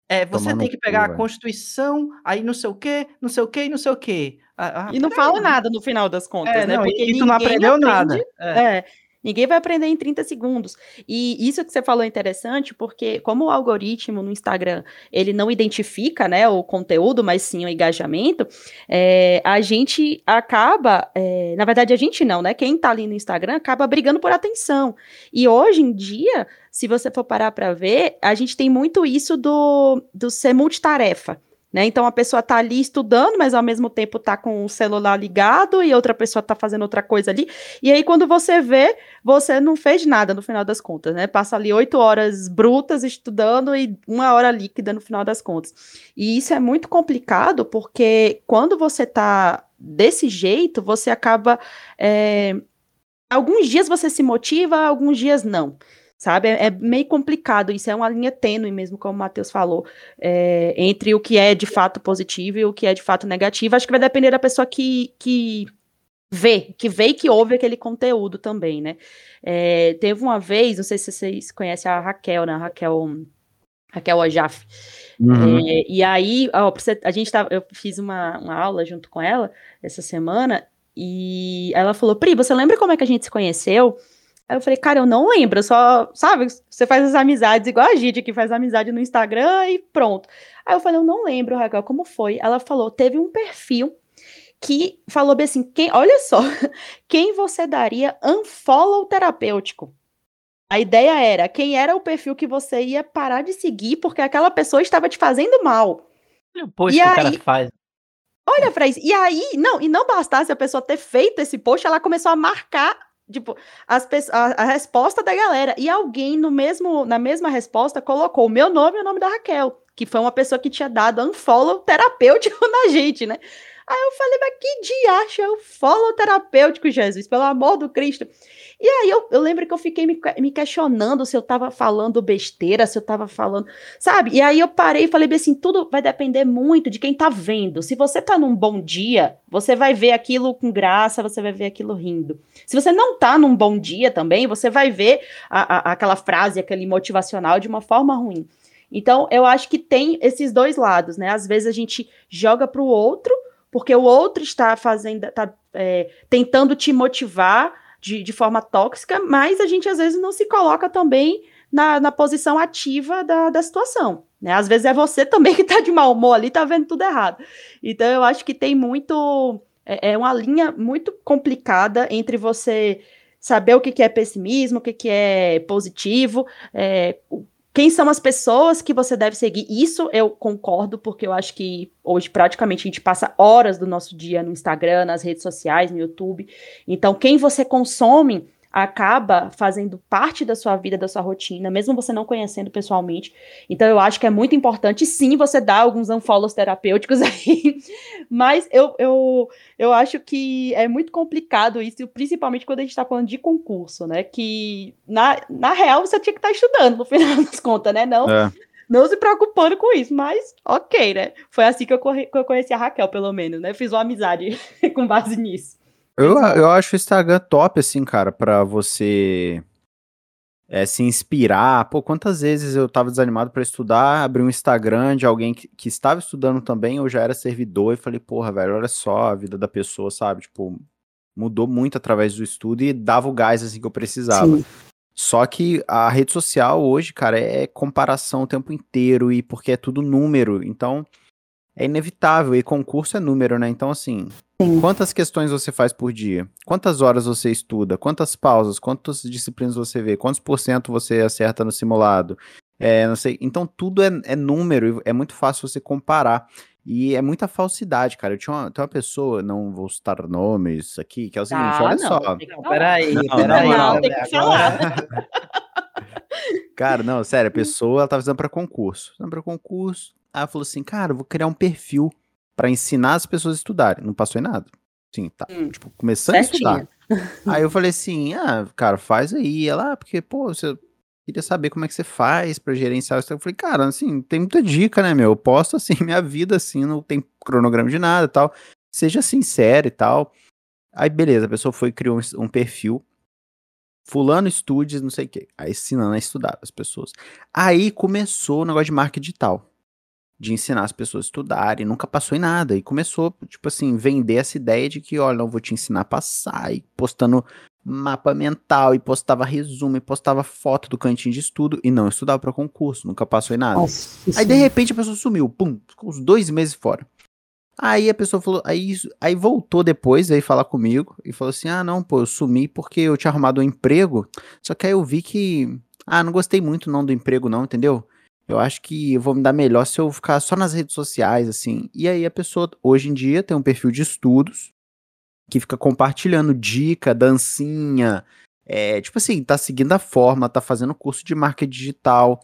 é, você tem que pegar cu, a Constituição, aí não sei o quê, não sei o quê e não sei o quê. Ah, ah, e não fala nada no final das contas, é, né? Não, Porque e tu não aprendeu aprende, nada. É. é. Ninguém vai aprender em 30 segundos. E isso que você falou é interessante, porque como o algoritmo no Instagram, ele não identifica, né, o conteúdo, mas sim o engajamento, é, a gente acaba, é, na verdade a gente não, né, quem tá ali no Instagram acaba brigando por atenção. E hoje em dia, se você for parar para ver, a gente tem muito isso do, do ser multitarefa. Né? Então a pessoa está ali estudando, mas ao mesmo tempo está com o celular ligado e outra pessoa está fazendo outra coisa ali. E aí, quando você vê, você não fez nada no final das contas, né? Passa ali oito horas brutas estudando e uma hora líquida no final das contas. E isso é muito complicado porque quando você está desse jeito, você acaba. É... Alguns dias você se motiva, alguns dias não sabe? É, é, meio complicado, isso é uma linha tênue mesmo, como o Matheus falou, é, entre o que é de fato positivo e o que é de fato negativo. Acho que vai depender da pessoa que, que vê, que vê e que ouve aquele conteúdo também, né? É, teve uma vez, não sei se vocês conhecem a Raquel, né? A Raquel, Raquel Ajaf. Uhum. É, e aí, ó, a gente tava, eu fiz uma, uma aula junto com ela essa semana, e ela falou, Pri, você lembra como é que a gente se conheceu? Aí eu falei, cara, eu não lembro, só, sabe, você faz as amizades igual a gente que faz amizade no Instagram e pronto. Aí eu falei, eu não lembro, Raquel, como foi? Ela falou, teve um perfil que falou bem assim, quem, olha só, quem você daria unfollow terapêutico? A ideia era quem era o perfil que você ia parar de seguir porque aquela pessoa estava te fazendo mal. Poxa, e que aí, o cara faz. Olha isso. E aí, não, e não bastasse a pessoa ter feito esse post, ela começou a marcar tipo, as, a, a, resposta da galera. E alguém no mesmo, na mesma resposta colocou o meu nome e o nome da Raquel, que foi uma pessoa que tinha dado unfollow terapêutico na gente, né? Aí eu falei, mas que diacho é o follow terapêutico, Jesus, pelo amor do Cristo. E aí eu, eu lembro que eu fiquei me, me, questionando se eu tava falando besteira, se eu tava falando, sabe? E aí eu parei e falei assim, tudo vai depender muito de quem tá vendo. Se você tá num bom dia, você vai ver aquilo com graça, você vai ver aquilo rindo. Se você não tá num bom dia também, você vai ver a, a, aquela frase, aquele motivacional de uma forma ruim. Então, eu acho que tem esses dois lados, né? Às vezes a gente joga para o outro, porque o outro está fazendo, está é, tentando te motivar de, de forma tóxica, mas a gente às vezes não se coloca também na, na posição ativa da, da situação. Né? Às vezes é você também que está de mau humor ali, está vendo tudo errado. Então eu acho que tem muito. É, é uma linha muito complicada entre você saber o que, que é pessimismo, o que, que é positivo, é, quem são as pessoas que você deve seguir. Isso eu concordo, porque eu acho que hoje praticamente a gente passa horas do nosso dia no Instagram, nas redes sociais, no YouTube. Então, quem você consome acaba fazendo parte da sua vida, da sua rotina, mesmo você não conhecendo pessoalmente. Então eu acho que é muito importante sim você dar alguns unfollows terapêuticos aí, mas eu, eu, eu acho que é muito complicado isso, principalmente quando a gente está falando de concurso, né? Que na, na real você tinha que estar tá estudando no final das contas, né? Não, é. não se preocupando com isso, mas ok, né? Foi assim que eu, corre, que eu conheci a Raquel, pelo menos, né? Fiz uma amizade com base nisso. Eu, eu acho o Instagram top, assim, cara, pra você é, se inspirar. Pô, quantas vezes eu tava desanimado para estudar, abri um Instagram de alguém que, que estava estudando também, eu já era servidor e falei, porra, velho, olha só a vida da pessoa, sabe? Tipo, mudou muito através do estudo e dava o gás, assim, que eu precisava. Sim. Só que a rede social hoje, cara, é comparação o tempo inteiro e porque é tudo número. Então, é inevitável. E concurso é número, né? Então, assim, Sim. quantas questões você faz por dia? Quantas horas você estuda? Quantas pausas? Quantas disciplinas você vê? Quantos por cento você acerta no simulado? É, não sei. Então, tudo é, é número. É muito fácil você comparar. E é muita falsidade, cara. Eu tinha uma, tem uma pessoa, não vou citar nomes aqui, que é o seguinte, ah, olha não, só. Não, peraí, peraí. Não, não, tem que falar. cara, não, sério, a pessoa ela tá fazendo para concurso. Fazendo pra concurso, Aí ela falou assim, cara, eu vou criar um perfil para ensinar as pessoas a estudarem. Não passou em nada. Sim, tá. Hum, tipo, começando certinho. a estudar. aí eu falei assim, ah, cara, faz aí. Ela, ah, porque, pô, você queria saber como é que você faz para gerenciar isso. Eu falei, cara, assim, tem muita dica, né, meu? Eu posto, assim, minha vida, assim, não tem cronograma de nada e tal. Seja sincero e tal. Aí, beleza, a pessoa foi e criou um, um perfil. Fulano estude, não sei o quê. Aí ensinando a estudar as pessoas. Aí começou o negócio de marca digital de ensinar as pessoas a estudarem, nunca passou em nada. E começou, tipo assim, vender essa ideia de que, olha, não vou te ensinar a passar, e postando mapa mental, e postava resumo, e postava foto do cantinho de estudo, e não estudava para concurso, nunca passou em nada. Nossa, aí, de repente, a pessoa sumiu, pum, ficou uns dois meses fora. Aí a pessoa falou, aí, aí voltou depois, aí falar comigo, e falou assim, ah, não, pô, eu sumi porque eu tinha arrumado um emprego, só que aí eu vi que, ah, não gostei muito não do emprego não, entendeu? Eu acho que eu vou me dar melhor se eu ficar só nas redes sociais, assim. E aí a pessoa, hoje em dia, tem um perfil de estudos que fica compartilhando dica, dancinha, é, tipo assim, tá seguindo a forma, tá fazendo curso de marketing digital.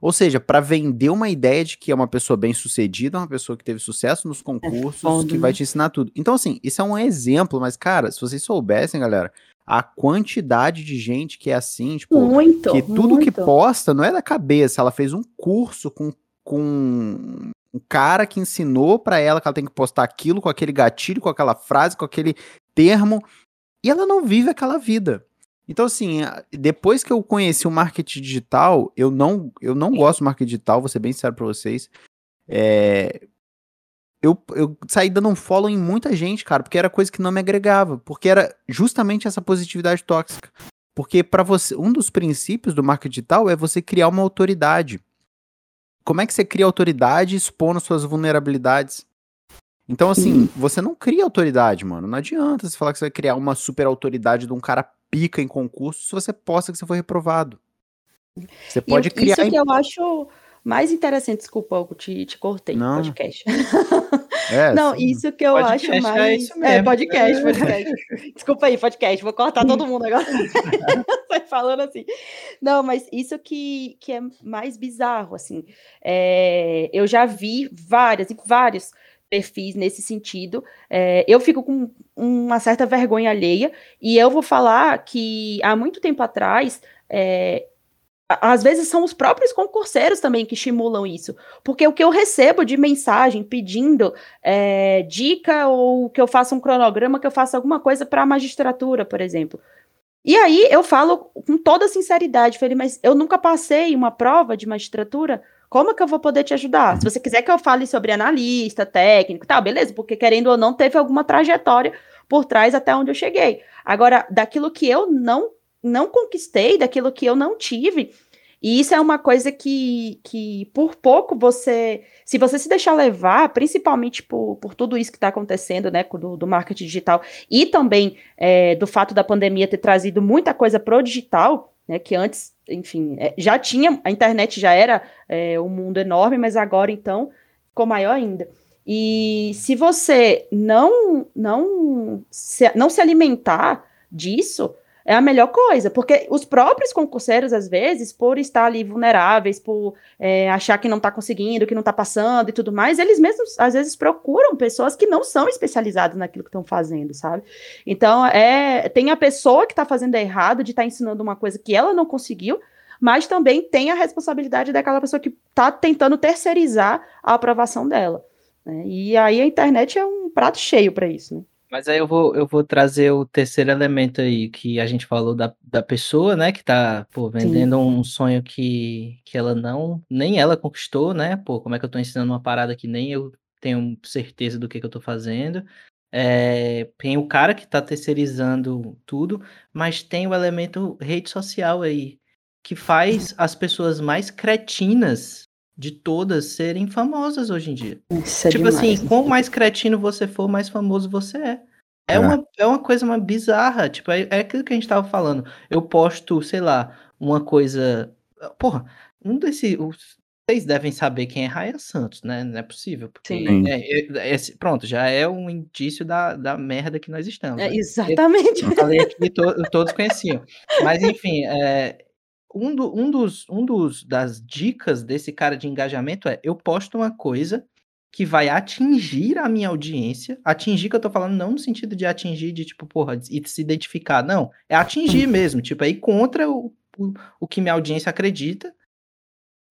Ou seja, para vender uma ideia de que é uma pessoa bem sucedida, uma pessoa que teve sucesso nos concursos, é que vai te ensinar tudo. Então, assim, isso é um exemplo, mas, cara, se vocês soubessem, galera, a quantidade de gente que é assim, tipo, muito, que tudo muito. que posta não é da cabeça, ela fez um curso com, com um cara que ensinou para ela que ela tem que postar aquilo com aquele gatilho, com aquela frase, com aquele termo, e ela não vive aquela vida. Então, assim, depois que eu conheci o marketing digital, eu não, eu não gosto do marketing digital, vou ser bem sincero para vocês. É, eu, eu saí dando um follow em muita gente, cara, porque era coisa que não me agregava, porque era justamente essa positividade tóxica. Porque para você, um dos princípios do marketing digital é você criar uma autoridade. Como é que você cria autoridade expondo suas vulnerabilidades? Então, assim, você não cria autoridade, mano. Não adianta você falar que você vai criar uma super autoridade de um cara pica em concurso se você posta que você foi reprovado. Você pode e criar. Isso que eu acho mais interessante, desculpa, eu te, te cortei no podcast. É, não, sim. isso que eu Podcast acho é mais. isso É, mesmo. podcast, podcast. Desculpa aí, podcast, vou cortar todo mundo agora. Sai falando assim. Não, mas isso que, que é mais bizarro, assim. É, eu já vi várias e vários perfis nesse sentido. É, eu fico com uma certa vergonha alheia, e eu vou falar que há muito tempo atrás. é, às vezes são os próprios concurseiros também que estimulam isso. Porque o que eu recebo de mensagem pedindo é, dica ou que eu faça um cronograma, que eu faça alguma coisa para a magistratura, por exemplo. E aí eu falo com toda sinceridade, falei, mas eu nunca passei uma prova de magistratura, como é que eu vou poder te ajudar? Se você quiser que eu fale sobre analista, técnico, tal, beleza, porque querendo ou não, teve alguma trajetória por trás até onde eu cheguei. Agora, daquilo que eu não não conquistei, daquilo que eu não tive, e isso é uma coisa que, que por pouco você, se você se deixar levar, principalmente por, por tudo isso que está acontecendo, né, do, do marketing digital, e também é, do fato da pandemia ter trazido muita coisa pro digital, né, que antes, enfim, é, já tinha, a internet já era é, um mundo enorme, mas agora, então, ficou maior ainda. E se você não, não, se, não se alimentar disso, é a melhor coisa, porque os próprios concurseiros, às vezes, por estar ali vulneráveis, por é, achar que não está conseguindo, que não está passando e tudo mais, eles mesmos, às vezes, procuram pessoas que não são especializadas naquilo que estão fazendo, sabe? Então, é, tem a pessoa que está fazendo errado, de estar tá ensinando uma coisa que ela não conseguiu, mas também tem a responsabilidade daquela pessoa que está tentando terceirizar a aprovação dela. Né? E aí a internet é um prato cheio para isso, né? Mas aí eu vou, eu vou trazer o terceiro elemento aí, que a gente falou da, da pessoa, né, que tá, pô, vendendo um sonho que, que ela não, nem ela conquistou, né, pô, como é que eu tô ensinando uma parada que nem eu tenho certeza do que, que eu tô fazendo. É, tem o cara que tá terceirizando tudo, mas tem o elemento rede social aí, que faz as pessoas mais cretinas de todas serem famosas hoje em dia. Isso é tipo demais, assim, quanto mais cretino você for, mais famoso você é. É, É. uma, é uma coisa uma bizarra. Tipo, é, é aquilo que a gente tava falando. Eu posto, sei lá, uma coisa. Porra, um desses. Vocês devem saber quem é Raia Santos, né? Não é possível. Porque Sim. é- é- esse- pronto, já é um indício da, da merda que nós estamos. É, né? exatamente. Eu falei aqui, to- todos conheciam. Mas, enfim, é, um, do- um dos, um dos das dicas desse cara de engajamento é eu posto uma coisa que vai atingir a minha audiência. Atingir que eu tô falando não no sentido de atingir, de tipo, porra, e se identificar. Não, é atingir mesmo. Tipo, é ir contra o, o, o que minha audiência acredita.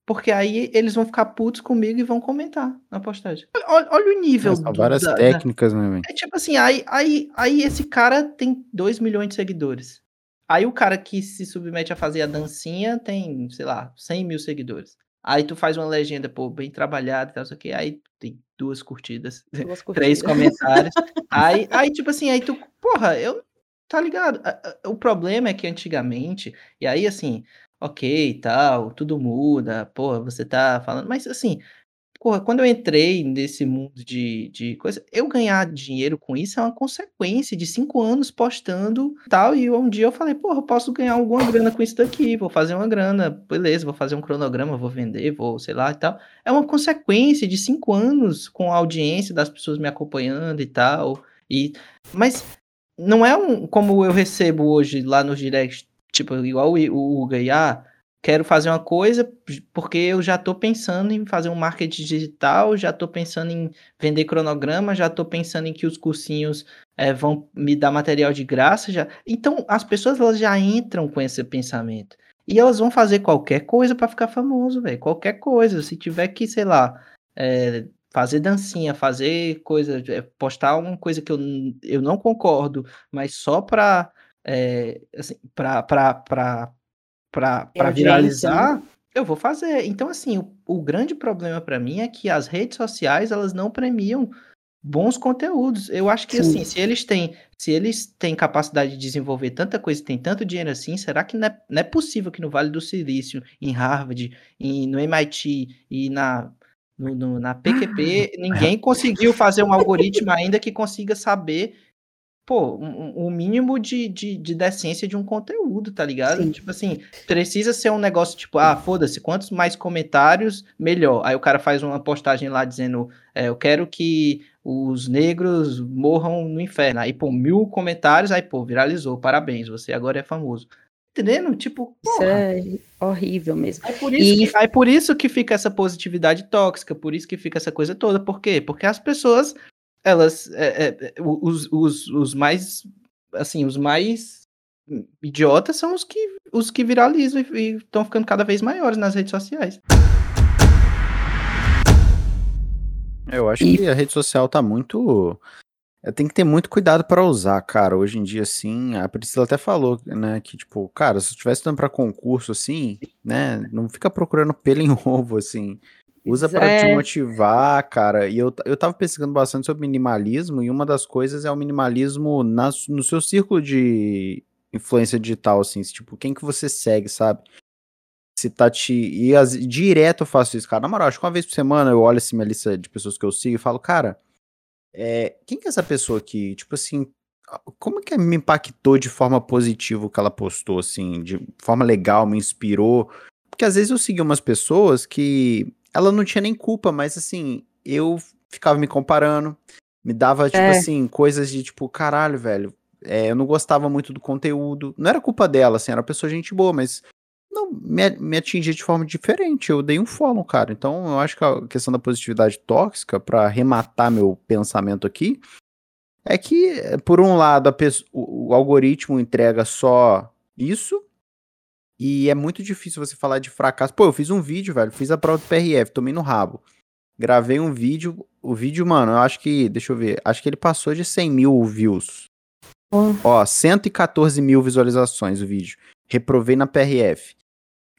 Porque aí eles vão ficar putos comigo e vão comentar na postagem. Olha, olha o nível São do- várias da- da- técnicas, né, velho? é tipo assim, aí, aí, aí esse cara tem 2 milhões de seguidores. Aí o cara que se submete a fazer a dancinha tem, sei lá, 100 mil seguidores. Aí tu faz uma legenda, pô, bem trabalhada e tal, sei o quê, aí tem duas curtidas, Duas três curtidas. comentários. aí, aí, tipo assim, aí tu, porra, eu, tá ligado? O problema é que antigamente, e aí assim, ok, tal, tudo muda, porra, você tá falando, mas assim, Porra, quando eu entrei nesse mundo de, de coisa, eu ganhar dinheiro com isso é uma consequência de cinco anos postando tal. E um dia eu falei, porra, eu posso ganhar alguma grana com isso daqui, vou fazer uma grana, beleza, vou fazer um cronograma, vou vender, vou, sei lá e tal. É uma consequência de cinco anos com a audiência das pessoas me acompanhando e tal. E, mas não é um como eu recebo hoje lá nos directs, tipo, igual o, Uga e ah, quero fazer uma coisa porque eu já estou pensando em fazer um marketing digital, já estou pensando em vender cronograma, já estou pensando em que os cursinhos eh, vão me dar material de graça, já. Então as pessoas elas já entram com esse pensamento e elas vão fazer qualquer coisa para ficar famoso, velho, qualquer coisa. Se tiver que, sei lá, eh, fazer dancinha, fazer coisa, eh, postar uma coisa que eu, eu não concordo, mas só para assim, para para audiência, viralizar, eu vou fazer. Então, assim, o, o grande problema para mim é que as redes sociais elas não premiam bons conteúdos. Eu acho que Sim. assim, se eles têm, se eles têm capacidade de desenvolver tanta coisa, tem tanto dinheiro assim, será que não é, não é possível que no Vale do Silício, em Harvard, e no MIT e na no, no, na PQP, ninguém conseguiu fazer um algoritmo ainda que consiga saber pô, um, um mínimo de, de, de decência de um conteúdo, tá ligado? Sim. Tipo assim, precisa ser um negócio tipo, ah, foda-se, quantos mais comentários, melhor. Aí o cara faz uma postagem lá dizendo, é, eu quero que os negros morram no inferno. Aí, pô, mil comentários, aí, pô, viralizou, parabéns, você agora é famoso. Entendendo? Tipo, porra. Isso é horrível mesmo. É por, isso e... que, é por isso que fica essa positividade tóxica, por isso que fica essa coisa toda. Por quê? Porque as pessoas elas é, é, os, os, os mais assim os mais idiotas são os que os que viralizam e estão ficando cada vez maiores nas redes sociais. Eu acho e... que a rede social tá muito é, tem que ter muito cuidado para usar, cara. Hoje em dia, assim, a Priscila até falou, né, que, tipo, cara, se eu estivesse dando pra concurso, assim, né, não fica procurando pelo em ovo, assim. Usa para é. te motivar, cara. E eu, eu tava pesquisando bastante sobre minimalismo, e uma das coisas é o minimalismo na, no seu círculo de influência digital, assim, tipo, quem que você segue, sabe? Se tá te. E as, direto eu faço isso, cara. Na moral, acho que uma vez por semana eu olho assim minha lista de pessoas que eu sigo e falo, cara, é, quem que é essa pessoa aqui? Tipo assim, como que me impactou de forma positiva o que ela postou, assim, de forma legal, me inspirou? Porque às vezes eu segui umas pessoas que ela não tinha nem culpa, mas assim, eu ficava me comparando, me dava, tipo é. assim, coisas de tipo, caralho, velho, é, eu não gostava muito do conteúdo. Não era culpa dela, assim, era uma pessoa gente boa, mas não me, me atingia de forma diferente. Eu dei um follow, cara. Então, eu acho que a questão da positividade tóxica, para arrematar meu pensamento aqui, é que, por um lado, pessoa, o, o algoritmo entrega só isso, e é muito difícil você falar de fracasso. Pô, eu fiz um vídeo, velho. Fiz a prova do PRF, tomei no rabo. Gravei um vídeo. O vídeo, mano, eu acho que. Deixa eu ver. Acho que ele passou de 100 mil views. Oh. Ó, 114 mil visualizações o vídeo. Reprovei na PRF.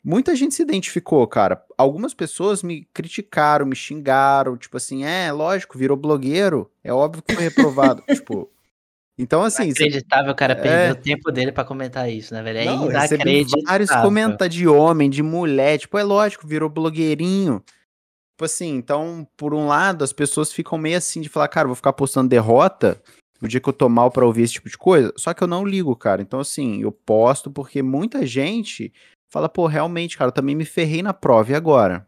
Muita gente se identificou, cara. Algumas pessoas me criticaram, me xingaram. Tipo assim, é, lógico, virou blogueiro. É óbvio que foi reprovado. tipo, então, assim. Inacreditável, o cara é... perdeu o tempo dele para comentar isso, né, velho? É Não, inacreditável. vários comentários de homem, de mulher. Tipo, é lógico, virou blogueirinho. Tipo assim, então, por um lado, as pessoas ficam meio assim de falar, cara, vou ficar postando derrota no dia que eu tô mal pra ouvir esse tipo de coisa. Só que eu não ligo, cara. Então, assim, eu posto porque muita gente fala, pô, realmente, cara, eu também me ferrei na prova, e agora?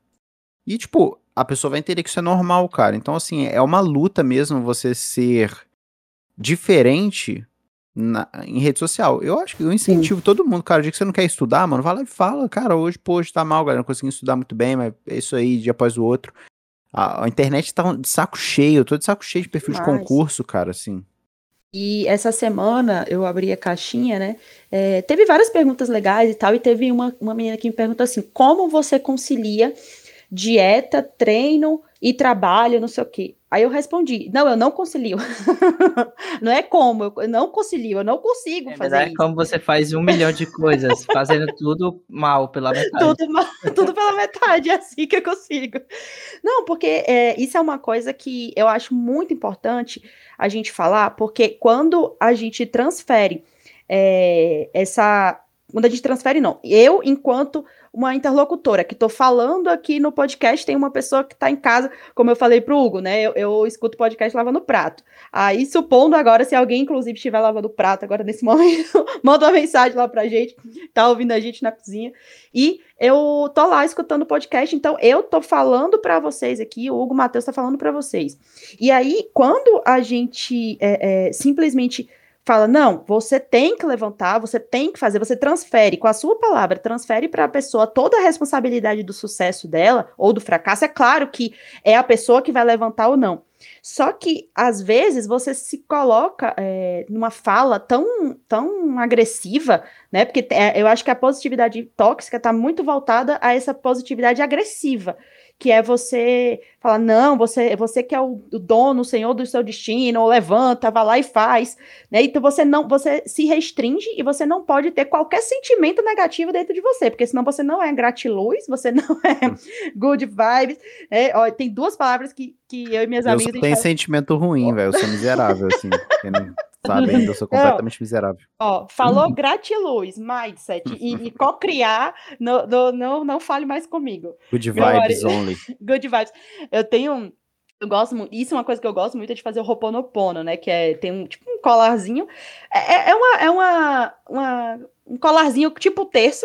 E, tipo, a pessoa vai entender que isso é normal, cara. Então, assim, é uma luta mesmo você ser diferente na, em rede social. Eu acho que eu incentivo Sim. todo mundo, cara, o dia que você não quer estudar, mano, vai lá e fala, cara, hoje, pô, hoje tá mal, galera, não consegui estudar muito bem, mas é isso aí, dia após o outro. A, a internet tá de saco cheio, eu tô de saco cheio de perfil de concurso, cara, assim. E essa semana eu abri a caixinha, né? É, teve várias perguntas legais e tal, e teve uma, uma menina que me perguntou assim: como você concilia dieta, treino e trabalho, não sei o quê. Aí eu respondi: não, eu não concilio. não é como, eu não concilio, eu não consigo é, fazer é isso. como você faz um milhão de coisas, fazendo tudo mal pela metade. Tudo, mal, tudo pela metade, é assim que eu consigo. Não, porque é, isso é uma coisa que eu acho muito importante a gente falar, porque quando a gente transfere é, essa. Quando a gente transfere, não. Eu, enquanto uma interlocutora, que estou falando aqui no podcast, tem uma pessoa que está em casa, como eu falei para o Hugo, né? Eu, eu escuto podcast lavando prato. Aí, supondo agora, se alguém, inclusive, estiver lavando prato agora nesse momento, manda uma mensagem lá pra gente, tá ouvindo a gente na cozinha. E eu tô lá escutando o podcast, então eu tô falando para vocês aqui, o Hugo Matheus tá falando para vocês. E aí, quando a gente é, é, simplesmente fala: não, você tem que levantar, você tem que fazer, você transfere com a sua palavra, transfere para a pessoa toda a responsabilidade do sucesso dela ou do fracasso. É claro que é a pessoa que vai levantar ou não. Só que, às vezes, você se coloca é, numa fala tão, tão agressiva, né? Porque é, eu acho que a positividade tóxica está muito voltada a essa positividade agressiva que é você falar, não, você, você que é o, o dono, o senhor do seu destino, ou levanta, vai lá e faz, né? Então você não, você se restringe e você não pode ter qualquer sentimento negativo dentro de você, porque senão você não é gratiluz, você não é good vibes, né? Ó, tem duas palavras que, que eu e minhas eu amigas... Eu tenho sentimento ruim, velho, eu sou miserável, assim, ainda, eu sou completamente miserável. Ó, falou gratiluz, mindset e, e co-criar, não, não, não, não fale mais comigo. Good vibes only. Good vibes. Eu tenho eu gosto muito, isso é uma coisa que eu gosto muito é de fazer o Roponopono, né? Que é tem um tipo um colarzinho. É, é, é uma, é uma, uma, um colarzinho tipo terço,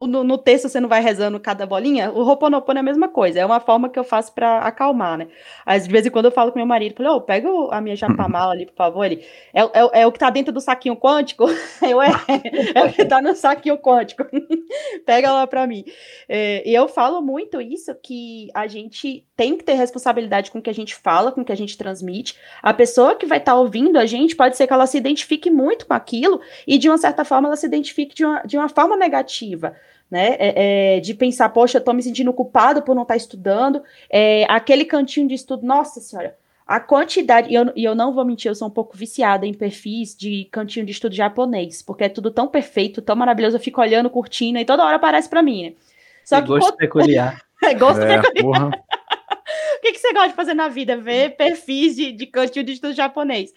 no, no, texto você não vai rezando cada bolinha, o Ho'oponopono é a mesma coisa, é uma forma que eu faço para acalmar, né? Às vezes quando eu falo com meu marido, falo, oh, pega a minha japamala ali, por favor, ele, é, é, é, o que tá dentro do saquinho quântico? eu, é, é o que tá no saquinho quântico, pega lá para mim. É, e eu falo muito isso, que a gente tem que ter responsabilidade com o que a gente fala, com o que a gente transmite, a pessoa que vai estar tá ouvindo a gente, pode ser que ela se identifique muito com aquilo, e de uma certa forma ela se identifique de uma, de uma forma negativa, né? É, é, de pensar, poxa, eu tô me sentindo culpado por não estar tá estudando. É, aquele cantinho de estudo, nossa senhora, a quantidade, e eu, e eu não vou mentir, eu sou um pouco viciada em perfis de cantinho de estudo japonês, porque é tudo tão perfeito, tão maravilhoso, eu fico olhando, curtindo, e toda hora aparece para mim, né? Só que, gosto peculiar. é gosto é, peculiar. O que, que você gosta de fazer na vida? Ver perfis de, de cantinho de estudo japonês.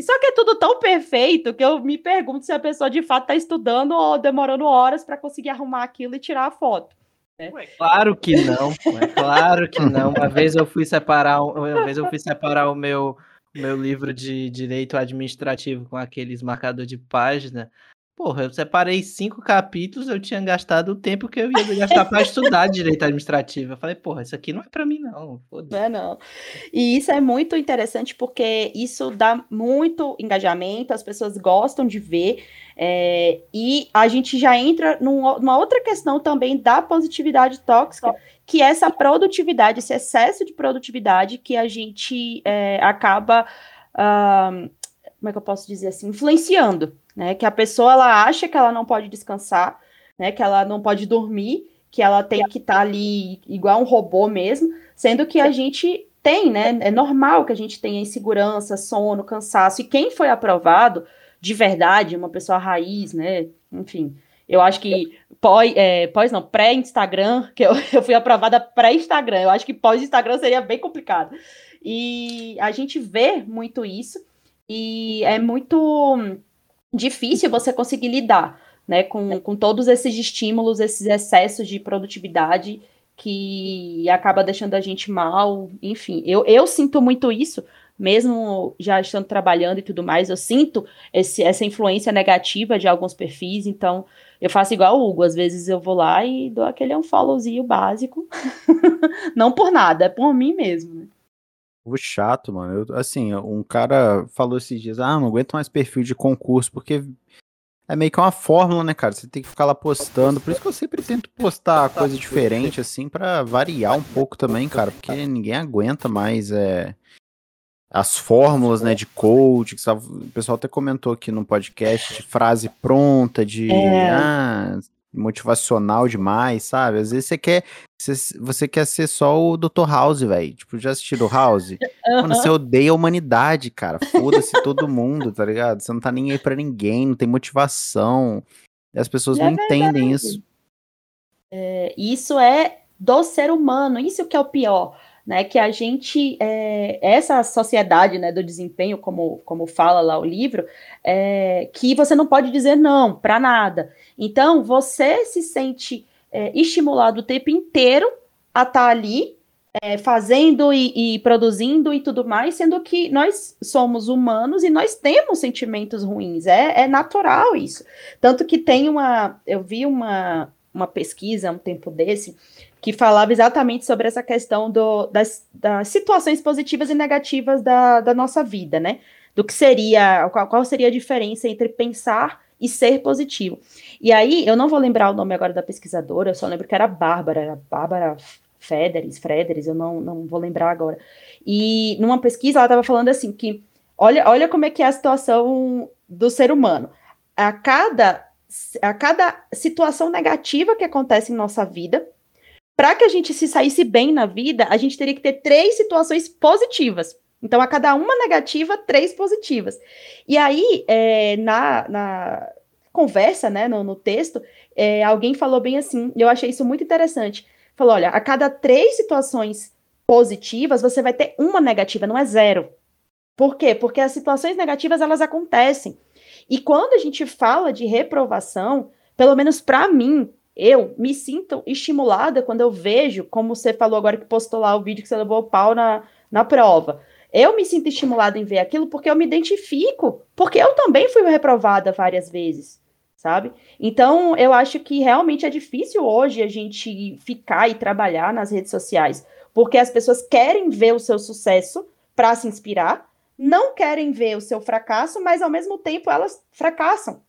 Só que é tudo tão perfeito que eu me pergunto se a pessoa de fato está estudando ou demorando horas para conseguir arrumar aquilo e tirar a foto. Né? Ué, claro que não, é claro que não. Uma vez eu fui separar, uma vez eu fui separar o meu, meu livro de direito administrativo com aqueles marcador de página. Porra, eu separei cinco capítulos, eu tinha gastado o tempo que eu ia gastar para estudar direito administrativo. Eu falei, porra, isso aqui não é para mim, não. Não é, não. E isso é muito interessante porque isso dá muito engajamento, as pessoas gostam de ver. É, e a gente já entra numa outra questão também da positividade tóxica, que é essa produtividade, esse excesso de produtividade que a gente é, acaba. Uh, como é que eu posso dizer assim? Influenciando né? Que a pessoa ela acha que ela não pode descansar, né? Que ela não pode dormir, que ela tem que estar tá ali igual um robô mesmo, sendo que a gente tem, né? É normal que a gente tenha insegurança, sono, cansaço. E quem foi aprovado de verdade, uma pessoa raiz, né? Enfim, eu acho que pós, é, pós não, pré-Instagram, que eu, eu fui aprovada pré-Instagram. Eu acho que pós-Instagram seria bem complicado. E a gente vê muito isso, e é muito difícil você conseguir lidar né, com, com todos esses estímulos, esses excessos de produtividade que acaba deixando a gente mal. Enfim, eu, eu sinto muito isso, mesmo já estando trabalhando e tudo mais, eu sinto esse, essa influência negativa de alguns perfis, então eu faço igual o Hugo, às vezes eu vou lá e dou aquele unfollowzinho básico, não por nada, é por mim mesmo. Né? Chato, mano. Eu, assim, um cara falou esses dias, ah, não aguento mais perfil de concurso, porque é meio que uma fórmula, né, cara? Você tem que ficar lá postando. Por isso que eu sempre tento postar coisa diferente, assim, para variar um pouco também, cara, porque ninguém aguenta mais é, as fórmulas, né, de coach, que o pessoal até comentou aqui no podcast, de frase pronta, de é. ah, motivacional demais, sabe? Às vezes você quer você quer ser só o Dr. House, velho. Tipo, já assistido House? Mano, você odeia a humanidade, cara. Foda-se todo mundo, tá ligado? Você não tá nem aí pra ninguém, não tem motivação. E as pessoas é não verdade. entendem isso. É, isso é do ser humano, isso que é o pior. Né, que a gente, é, essa sociedade né, do desempenho, como, como fala lá o livro, é, que você não pode dizer não para nada. Então, você se sente é, estimulado o tempo inteiro a estar tá ali é, fazendo e, e, produzindo e tudo mais, sendo que nós somos humanos e nós temos sentimentos ruins, é, é natural isso. Tanto que tem uma. Eu vi uma, uma pesquisa um tempo desse que falava exatamente sobre essa questão do, das, das situações positivas e negativas da, da nossa vida, né? Do que seria, qual, qual seria a diferença entre pensar e ser positivo. E aí, eu não vou lembrar o nome agora da pesquisadora, eu só lembro que era Bárbara, Bárbara Federes, Frederes, eu não, não vou lembrar agora. E numa pesquisa ela estava falando assim que olha, olha como é que é a situação do ser humano. A cada, a cada situação negativa que acontece em nossa vida, para que a gente se saísse bem na vida, a gente teria que ter três situações positivas. Então, a cada uma negativa, três positivas. E aí, é, na, na conversa, né, no, no texto, é, alguém falou bem assim, eu achei isso muito interessante. Falou: olha, a cada três situações positivas, você vai ter uma negativa, não é zero. Por quê? Porque as situações negativas elas acontecem. E quando a gente fala de reprovação, pelo menos para mim, eu me sinto estimulada quando eu vejo, como você falou agora que postou lá o vídeo que você levou o pau na, na prova. Eu me sinto estimulada em ver aquilo porque eu me identifico, porque eu também fui reprovada várias vezes, sabe? Então, eu acho que realmente é difícil hoje a gente ficar e trabalhar nas redes sociais, porque as pessoas querem ver o seu sucesso para se inspirar, não querem ver o seu fracasso, mas ao mesmo tempo elas fracassam,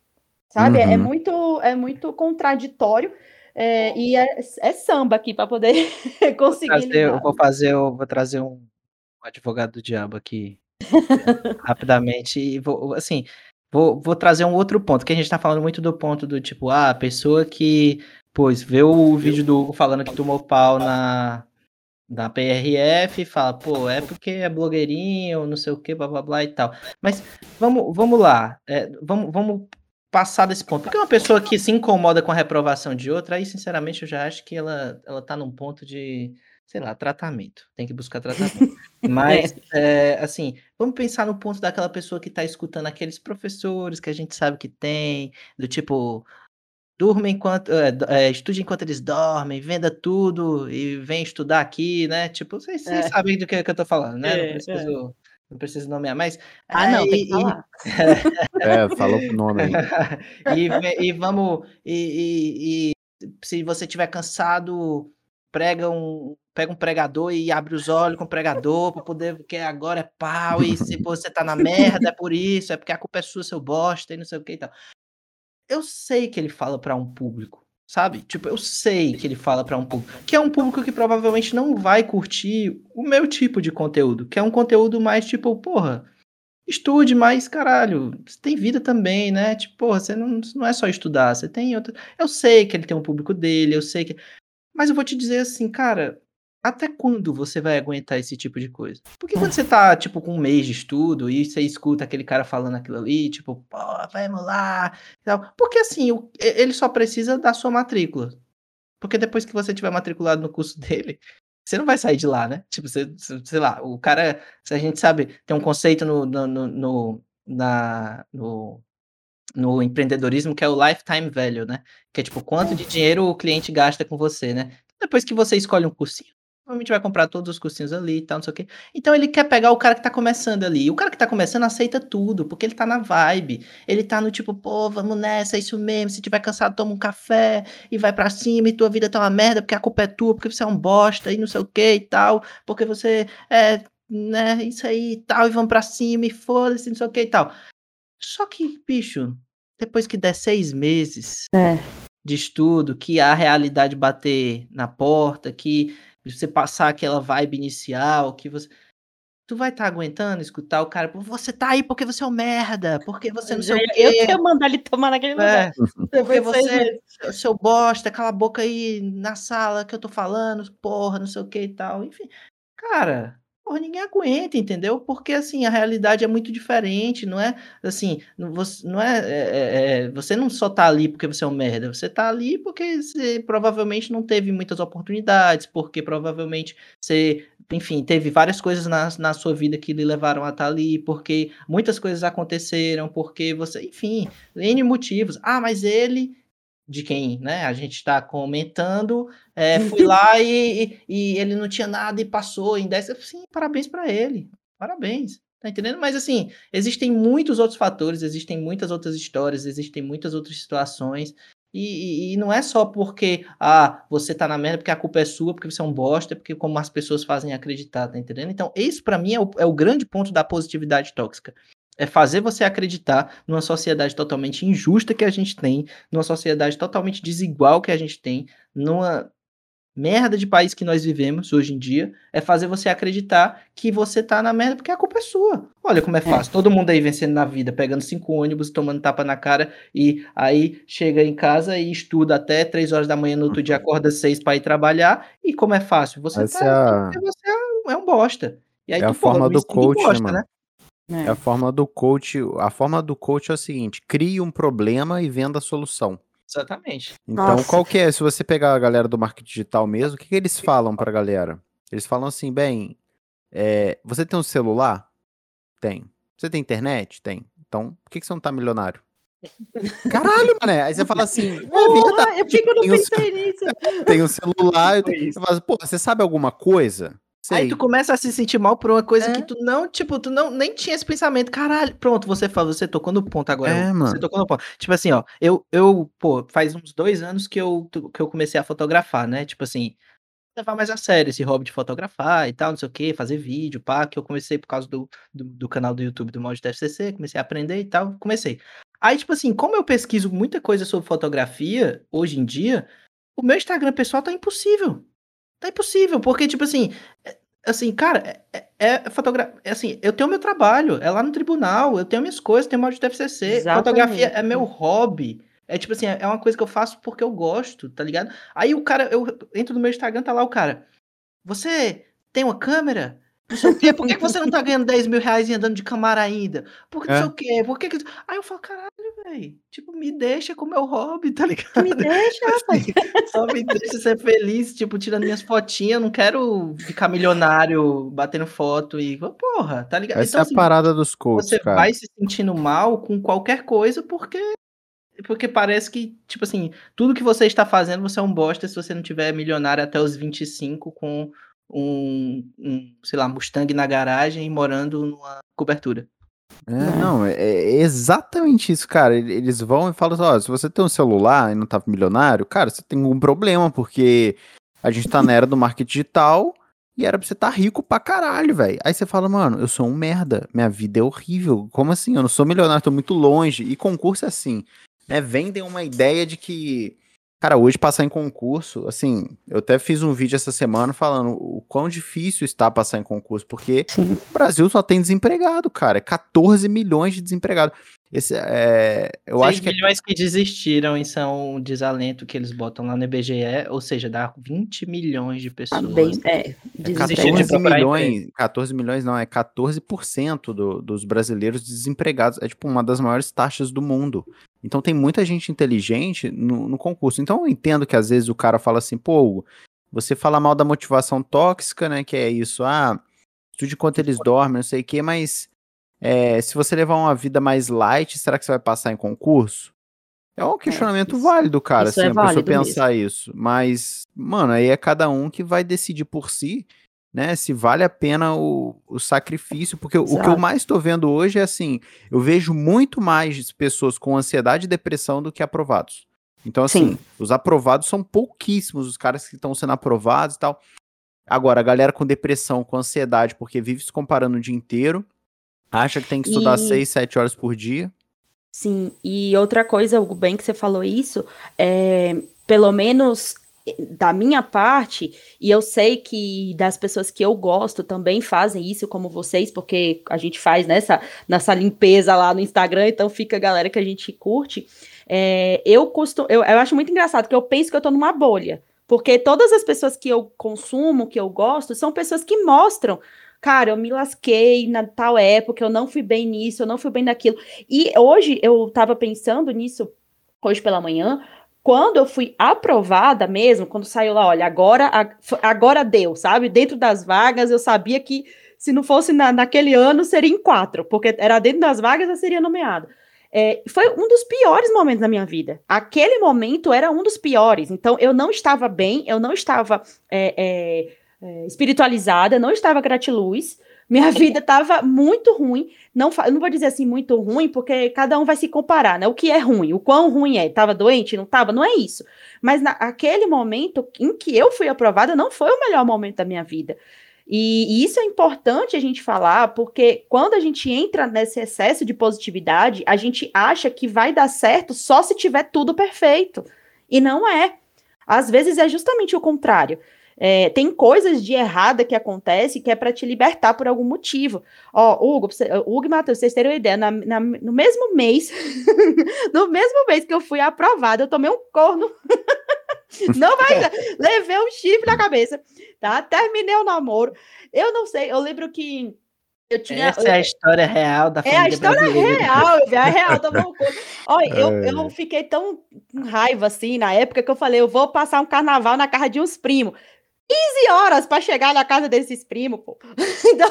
sabe? É, é uhum. É, muito, é muito contraditório. É, e é, é, samba aqui para poder conseguir. Vou trazer, eu vou fazer, eu vou trazer um, advogado do diabo aqui rapidamente e vou, assim, vou, vou trazer um outro ponto, que a gente tá falando muito do ponto do tipo, ah, a pessoa que, pois, vê o vídeo do Hugo falando que tomou pau na, da PRF e fala, pô, é porque é blogueirinho, não sei o que, blá blá blá e tal. Mas vamos, vamos lá, é, vamos, vamos passar desse ponto. Porque uma pessoa que se incomoda com a reprovação de outra, aí sinceramente eu já acho que ela, ela tá num ponto de, sei lá, tratamento. Tem que buscar tratamento. Mas, é, assim, vamos pensar no ponto daquela pessoa que está escutando aqueles professores que a gente sabe que tem, do tipo, durma enquanto. É, é, estude enquanto eles dormem, venda tudo e vem estudar aqui, né? Tipo, vocês, vocês é. sabem do que, que eu tô falando, né? não, é, preciso, não preciso nomear, mas. Ah, não, tem que falar. é, falou o nome aí. e, e vamos. E, e, e se você estiver cansado, prega um, pega um pregador e abre os olhos com o pregador para poder, porque agora é pau, e se você tá na merda é por isso, é porque a culpa é sua, seu bosta, e não sei o que e tal eu sei que ele fala para um público, sabe? Tipo, eu sei que ele fala para um público, que é um público que provavelmente não vai curtir o meu tipo de conteúdo, que é um conteúdo mais tipo, porra, estude mais, caralho, você tem vida também, né? Tipo, porra, você não, não é só estudar, você tem outra. Eu sei que ele tem um público dele, eu sei que. Mas eu vou te dizer assim, cara, até quando você vai aguentar esse tipo de coisa? Porque quando você tá, tipo, com um mês de estudo e você escuta aquele cara falando aquilo ali, tipo, pô, vamos lá, tal. Porque assim, ele só precisa da sua matrícula. Porque depois que você tiver matriculado no curso dele, você não vai sair de lá, né? Tipo, você, sei lá, o cara, se a gente sabe, tem um conceito no, no, no, no na, no, no empreendedorismo que é o lifetime value, né? Que é tipo, quanto de dinheiro o cliente gasta com você, né? Depois que você escolhe um cursinho, provavelmente vai comprar todos os cursinhos ali e tal, não sei o quê. Então ele quer pegar o cara que tá começando ali. E o cara que tá começando aceita tudo, porque ele tá na vibe. Ele tá no tipo, pô, vamos nessa, é isso mesmo. Se tiver cansado, toma um café e vai para cima e tua vida tá uma merda, porque a culpa é tua, porque você é um bosta e não sei o que e tal, porque você é, né, isso aí e tal, e vamos pra cima e foda-se, não sei o que e tal. Só que, bicho, depois que der seis meses é. de estudo, que a realidade bater na porta, que você passar aquela vibe inicial, que você. Tu vai estar tá aguentando escutar o cara, você tá aí porque você é um merda, porque você não sei o quê. Eu ia mandar ele tomar naquele é, lugar. Porque você, é seu bosta, cala a boca aí na sala que eu tô falando, porra, não sei o que e tal. Enfim, cara, porra, ninguém aguenta, entendeu? Porque assim, a realidade é muito diferente, não é assim, você, não é, é, é, é, você não só tá ali porque você é um merda, você tá ali porque você provavelmente não teve muitas oportunidades, porque provavelmente você, enfim, teve várias coisas na, na sua vida que lhe levaram a estar tá ali, porque muitas coisas aconteceram, porque você, enfim, N motivos. Ah, mas ele de quem né, a gente está comentando, é, fui lá e, e, ele não tinha nada e passou em 10. Sim, parabéns para ele. Parabéns. Tá entendendo? Mas assim, existem muitos outros fatores, existem muitas outras histórias, existem muitas outras situações. E, e, e, não é só porque ah, você tá na merda porque a culpa é sua, porque você é um bosta, porque como as pessoas fazem acreditar, tá entendendo? Então, isso para mim é o, é o grande ponto da positividade tóxica é fazer você acreditar numa sociedade totalmente injusta que a gente tem, numa sociedade totalmente desigual que a gente tem, numa merda de país que nós vivemos hoje em dia é fazer você acreditar que você tá na merda porque a culpa é sua. Olha como é fácil. É. Todo mundo aí vencendo na vida, pegando cinco ônibus, tomando tapa na cara e aí chega em casa e estuda até três horas da manhã no outro dia, acorda seis para ir trabalhar. E como é fácil? Você, tá, é você é um bosta. E aí é tu, a forma do coach, gosta, né? Né? É. a forma do coach. A forma do coach é o seguinte: crie um problema e venda a solução. Exatamente. Então, Nossa. qual que é? Se você pegar a galera do marketing digital mesmo, o que, que eles falam pra galera? Eles falam assim, bem, é, você tem um celular? Tem. Você tem internet? Tem. Então, por que, que você não tá milionário? Caralho, mané. Aí você fala assim. É Porra, eu fico não pensei nisso. Tem um celular. Eu tenho... Você fala, assim, pô, você sabe alguma coisa? Sei. Aí tu começa a se sentir mal por uma coisa é. que tu não, tipo, tu não nem tinha esse pensamento. Caralho, pronto, você fala, você tocou no ponto agora. É, mano. Você tocou no ponto. Tipo assim, ó, eu, eu, pô, faz uns dois anos que eu, que eu comecei a fotografar, né? Tipo assim, levar mais a sério esse hobby de fotografar e tal, não sei o que, fazer vídeo, pá, que eu comecei por causa do, do, do canal do YouTube do Mod FCC, comecei a aprender e tal, comecei. Aí, tipo assim, como eu pesquiso muita coisa sobre fotografia hoje em dia, o meu Instagram pessoal tá impossível. Tá impossível, porque, tipo assim, é, assim, cara, é, é, é fotografia. É assim, eu tenho meu trabalho, é lá no tribunal, eu tenho minhas coisas, tenho mod de FCC. Exatamente. Fotografia é meu hobby. É tipo assim, é uma coisa que eu faço porque eu gosto, tá ligado? Aí o cara, eu entro no meu Instagram, tá lá o cara. Você tem uma câmera? Não sei o quê. Por que, que você não tá ganhando 10 mil reais e andando de camara ainda? Por que é. não sei o quê? Por que que... Aí eu falo, caralho, velho. Tipo, me deixa com o meu hobby, tá ligado? Me deixa, rapaz. Só me deixa ser feliz, tipo, tirando minhas fotinhas. Não quero ficar milionário batendo foto e. Porra, tá ligado? Essa então, é a assim, parada dos coaches, Você cara. vai se sentindo mal com qualquer coisa porque porque parece que, tipo assim, tudo que você está fazendo, você é um bosta se você não tiver milionário até os 25 com um, um, sei lá, Mustang na garagem e morando numa cobertura. É, não, é, é, exatamente isso, cara. Eles vão e falam assim, ó, se você tem um celular e não tá milionário, cara, você tem algum problema, porque a gente tá na era do marketing digital e era pra você estar tá rico pra caralho, velho. Aí você fala, mano, eu sou um merda, minha vida é horrível. Como assim? Eu não sou milionário, tô muito longe. E concurso é assim, né? Vendem uma ideia de que Cara, hoje passar em concurso, assim, eu até fiz um vídeo essa semana falando o quão difícil está passar em concurso, porque Sim. o Brasil só tem desempregado, cara. É 14 milhões de desempregados. Esse, é, eu 6 acho que é milhões que desistiram e são um desalento que eles botam lá no IBGE, ou seja, dá 20 milhões de pessoas. Também, é, é 14 milhões, 14 milhões não, é 14% do, dos brasileiros desempregados. É tipo uma das maiores taxas do mundo. Então tem muita gente inteligente no, no concurso. Então eu entendo que às vezes o cara fala assim, pô, você fala mal da motivação tóxica, né? Que é isso, ah, estude enquanto eles dormem, não sei o quê, mas é, se você levar uma vida mais light, será que você vai passar em concurso? É um é, questionamento é, válido, cara, isso assim, é a pessoa pensar mesmo. isso. Mas, mano, aí é cada um que vai decidir por si, né, se vale a pena o, o sacrifício, porque Exato. o que eu mais estou vendo hoje é assim, eu vejo muito mais pessoas com ansiedade e depressão do que aprovados. Então, assim, Sim. os aprovados são pouquíssimos, os caras que estão sendo aprovados e tal. Agora, a galera com depressão, com ansiedade, porque vive se comparando o dia inteiro, Acha que tem que estudar e... 6, 7 horas por dia? Sim, e outra coisa, o bem que você falou isso, é, pelo menos da minha parte, e eu sei que das pessoas que eu gosto também fazem isso como vocês, porque a gente faz nessa, nessa limpeza lá no Instagram, então fica a galera que a gente curte. É, eu costumo, eu, eu acho muito engraçado, que eu penso que eu tô numa bolha. Porque todas as pessoas que eu consumo, que eu gosto, são pessoas que mostram cara, eu me lasquei na tal época, eu não fui bem nisso, eu não fui bem naquilo. E hoje eu tava pensando nisso, hoje pela manhã, quando eu fui aprovada mesmo, quando saiu lá, olha, agora, agora deu, sabe? Dentro das vagas, eu sabia que se não fosse na, naquele ano, seria em quatro, porque era dentro das vagas, eu seria nomeada. É, foi um dos piores momentos da minha vida. Aquele momento era um dos piores. Então, eu não estava bem, eu não estava é, é, é, espiritualizada, não estava gratiluz, minha vida estava muito ruim. Não, não vou dizer assim muito ruim, porque cada um vai se comparar, né? O que é ruim, o quão ruim é. Estava doente, não estava? Não é isso. Mas naquele momento em que eu fui aprovada, não foi o melhor momento da minha vida. E, e, isso é importante a gente falar, porque quando a gente entra nesse excesso de positividade, a gente acha que vai dar certo só se tiver tudo perfeito. E não é. Às vezes é justamente o contrário. É, tem coisas de errada que acontece que é para te libertar por algum motivo. Ó, Hugo, você, Hugo e Matheus, vocês terem uma ideia, na, na, no mesmo mês, no mesmo mês que eu fui aprovada, eu tomei um corno. não vai, levei um chifre na cabeça, tá? Terminei o namoro. Eu não sei, eu lembro que eu tinha, Essa é a história real da família É a história brasileira. real, é a real. Tô Olha, eu, eu fiquei tão com raiva assim na época que eu falei, eu vou passar um carnaval na casa de uns primos. 15 horas para chegar na casa desses primos, pô. Então,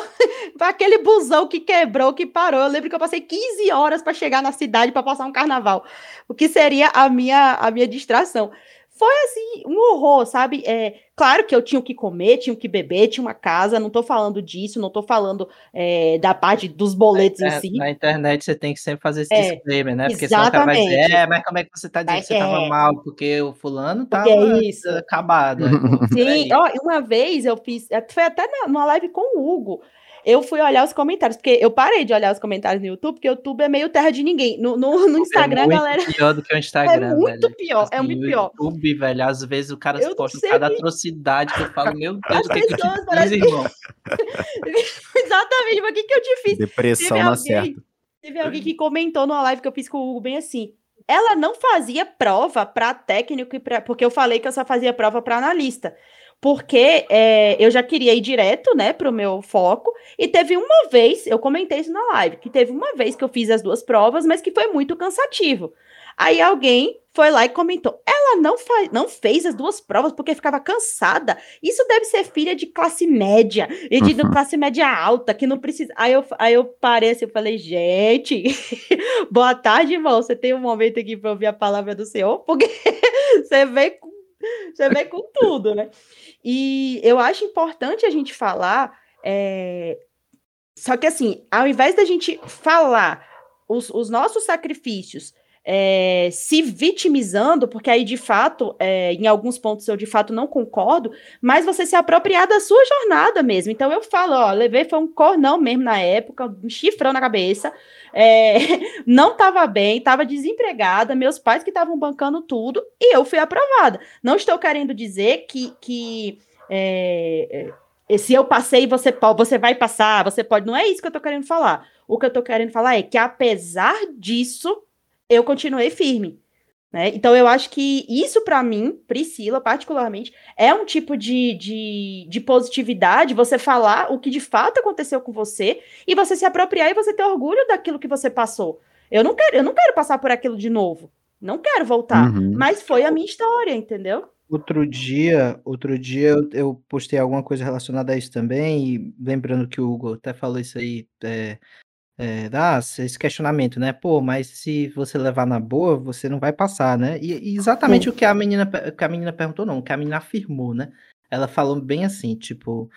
aquele busão que quebrou, que parou. Eu lembro que eu passei 15 horas para chegar na cidade para passar um carnaval. O que seria a minha, a minha distração foi assim, um horror, sabe? É, claro que eu tinha o que comer, tinha o que beber, tinha uma casa, não tô falando disso, não tô falando é, da parte dos boletos em si. Na internet você tem que sempre fazer esse é, disclaimer, né? Porque senão o cara vai dizer, é, mas como é que você tá dizendo que você é, tava mal? Porque o fulano tava é isso. acabado. Sim, ó, uma vez eu fiz, foi até numa live com o Hugo, eu fui olhar os comentários, porque eu parei de olhar os comentários no YouTube, porque o YouTube é meio terra de ninguém. No, no, no é Instagram, é muito galera. pior do que o Instagram. É muito velho. pior, assim, é muito pior. YouTube, velho, às vezes o cara eu posta cada atrocidade que eu falo, meu Deus, o que, que eu te fiz, irmão? Exatamente, mas o que, que eu te fiz? Depressão na certa. Teve alguém que comentou numa live que eu fiz com o Hugo bem assim. Ela não fazia prova para técnico e pra, porque eu falei que eu só fazia prova para analista porque é, eu já queria ir direto, né, para o meu foco. E teve uma vez, eu comentei isso na live, que teve uma vez que eu fiz as duas provas, mas que foi muito cansativo. Aí alguém foi lá e comentou: ela não, não fez as duas provas porque ficava cansada. Isso deve ser filha de classe média e de uhum. classe média alta, que não precisa. Aí eu, aí eu parei assim, eu falei: gente, boa tarde, irmão. Você tem um momento aqui para ouvir a palavra do Senhor? Porque você vem você vem com tudo, né? E eu acho importante a gente falar. É... Só que, assim, ao invés da gente falar os, os nossos sacrifícios é, se vitimizando, porque aí de fato, é, em alguns pontos eu de fato não concordo, mas você se apropriar da sua jornada mesmo. Então eu falo, ó, levei foi um cornão mesmo na época, um chifrão na cabeça, é, não estava bem, estava desempregada, meus pais que estavam bancando tudo e eu fui aprovada. Não estou querendo dizer que, que é, é, se eu passei, você você vai passar, você pode. Não é isso que eu estou querendo falar. O que eu estou querendo falar é que apesar disso eu continuei firme. Né? Então, eu acho que isso, para mim, Priscila, particularmente, é um tipo de, de, de, positividade, você falar o que de fato aconteceu com você e você se apropriar e você ter orgulho daquilo que você passou. Eu não quero, eu não quero passar por aquilo de novo. Não quero voltar. Uhum. Mas foi a minha história, entendeu? Outro dia, outro dia eu, eu, postei alguma coisa relacionada a isso também, e lembrando que o Hugo até falou isso aí é, é, ah, esse questionamento, né? Pô, mas se você levar na boa, você não vai passar, né? E, e exatamente Sim. o que a menina, que a menina perguntou, não, o que a menina afirmou, né? Ela falou bem assim, tipo,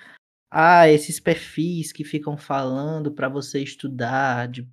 ah, esses perfis que ficam falando para você estudar de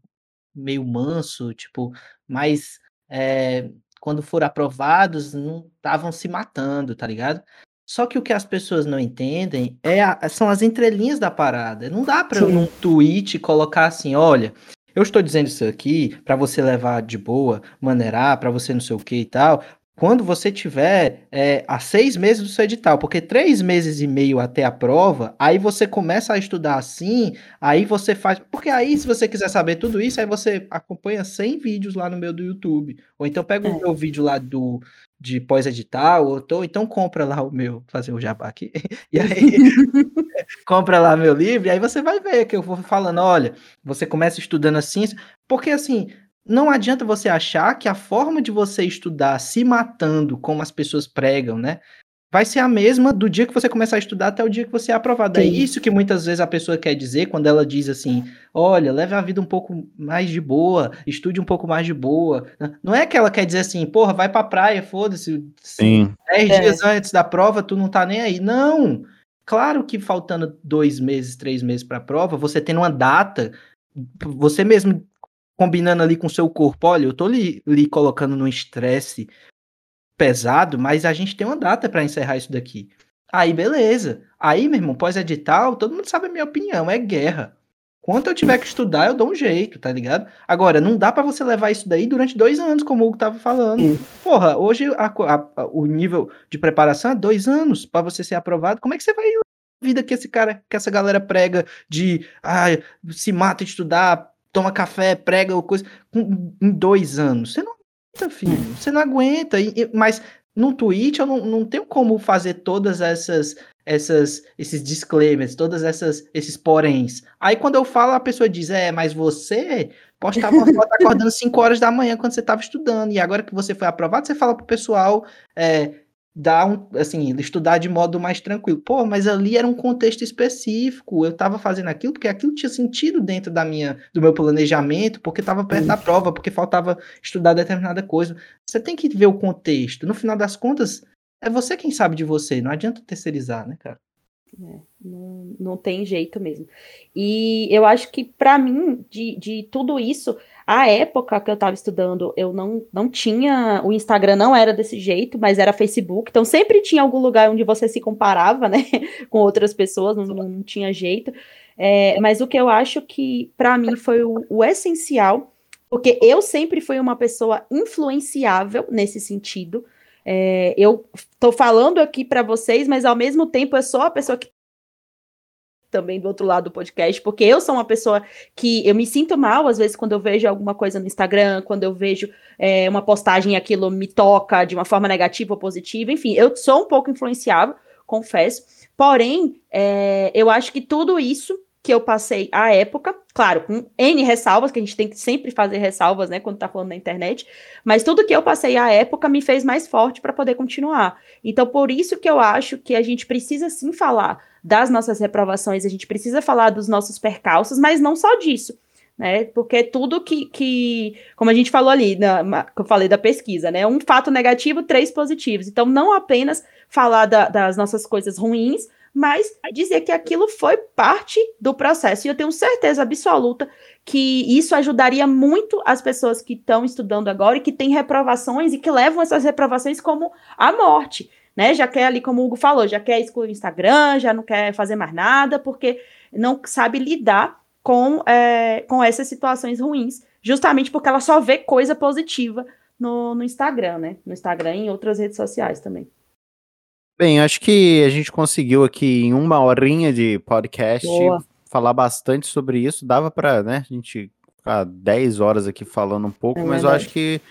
meio manso, tipo, mas é, quando foram aprovados, não estavam se matando, tá ligado? Só que o que as pessoas não entendem é a, são as entrelinhas da parada. Não dá para num tweet colocar assim, olha, eu estou dizendo isso aqui para você levar de boa, maneirar, para você não sei o que e tal, quando você tiver é, a seis meses do seu edital, porque três meses e meio até a prova, aí você começa a estudar assim, aí você faz. Porque aí, se você quiser saber tudo isso, aí você acompanha 100 vídeos lá no meu do YouTube. Ou então pega o é. meu vídeo lá do de pós-edital, ou, ou então compra lá o meu, fazer o jabá aqui, e aí compra lá meu livro, e aí você vai ver que eu vou falando, olha, você começa estudando assim, porque assim, não adianta você achar que a forma de você estudar se matando, como as pessoas pregam, né? Vai ser a mesma do dia que você começar a estudar até o dia que você é aprovado. É Sim. É isso que muitas vezes a pessoa quer dizer quando ela diz assim: olha, leve a vida um pouco mais de boa, estude um pouco mais de boa. Não é que ela quer dizer assim, porra, vai pra praia, foda-se. Sim. Dez é. dias antes da prova, tu não tá nem aí. Não! Claro que faltando dois meses, três meses pra prova, você tendo uma data, você mesmo combinando ali com o seu corpo, olha, eu tô lhe, lhe colocando num estresse pesado, mas a gente tem uma data para encerrar isso daqui. Aí, beleza. Aí, meu irmão, pós-edital, todo mundo sabe a minha opinião, é guerra. Quanto eu tiver que estudar, eu dou um jeito, tá ligado? Agora, não dá para você levar isso daí durante dois anos, como o Hugo tava falando. Porra, hoje a, a, o nível de preparação é dois anos para você ser aprovado. Como é que você vai vida que esse cara, que essa galera prega de ah, se mata de estudar, toma café, prega coisa em dois anos? Você não aguenta, filho. Você não aguenta. E, mas no Twitch eu não, não tenho como fazer todas essas essas esses disclaimers, todas essas esses poréns. Aí quando eu falo, a pessoa diz: "É, mas você postava uma foto acordando 5 horas da manhã quando você estava estudando, e agora que você foi aprovado, você fala pro pessoal é, dar um, assim, estudar de modo mais tranquilo. Pô, mas ali era um contexto específico. Eu estava fazendo aquilo porque aquilo tinha sentido dentro da minha, do meu planejamento, porque estava perto da prova, porque faltava estudar determinada coisa. Você tem que ver o contexto. No final das contas, é você quem sabe de você. Não adianta terceirizar, né, cara? É, não, não tem jeito mesmo. E eu acho que, para mim, de, de tudo isso, a época que eu estava estudando, eu não, não tinha. O Instagram não era desse jeito, mas era Facebook. Então sempre tinha algum lugar onde você se comparava, né? com outras pessoas, não, não tinha jeito. É, mas o que eu acho que, para mim, foi o, o essencial, porque eu sempre fui uma pessoa influenciável nesse sentido. É, eu estou falando aqui para vocês, mas ao mesmo tempo eu sou a pessoa que também do outro lado do podcast, porque eu sou uma pessoa que eu me sinto mal às vezes quando eu vejo alguma coisa no Instagram, quando eu vejo é, uma postagem e aquilo me toca de uma forma negativa ou positiva, enfim, eu sou um pouco influenciável, confesso, porém, é, eu acho que tudo isso que eu passei à época, claro, com N ressalvas, que a gente tem que sempre fazer ressalvas, né, quando tá falando na internet, mas tudo que eu passei à época me fez mais forte para poder continuar. Então, por isso que eu acho que a gente precisa sim falar das nossas reprovações, a gente precisa falar dos nossos percalços, mas não só disso. Né, porque tudo que, que, como a gente falou ali, na, que eu falei da pesquisa, né, um fato negativo, três positivos. Então, não apenas falar da, das nossas coisas ruins, mas dizer que aquilo foi parte do processo. E eu tenho certeza absoluta que isso ajudaria muito as pessoas que estão estudando agora e que têm reprovações e que levam essas reprovações como a morte né? Já quer ali, como o Hugo falou, já quer excluir o Instagram, já não quer fazer mais nada, porque não sabe lidar com, é, com essas situações ruins, justamente porque ela só vê coisa positiva no, no Instagram, né? No Instagram e em outras redes sociais também. Bem, acho que a gente conseguiu aqui em uma horinha de podcast Boa. falar bastante sobre isso. Dava para, né, a gente ficar 10 horas aqui falando um pouco, é mas verdade. eu acho que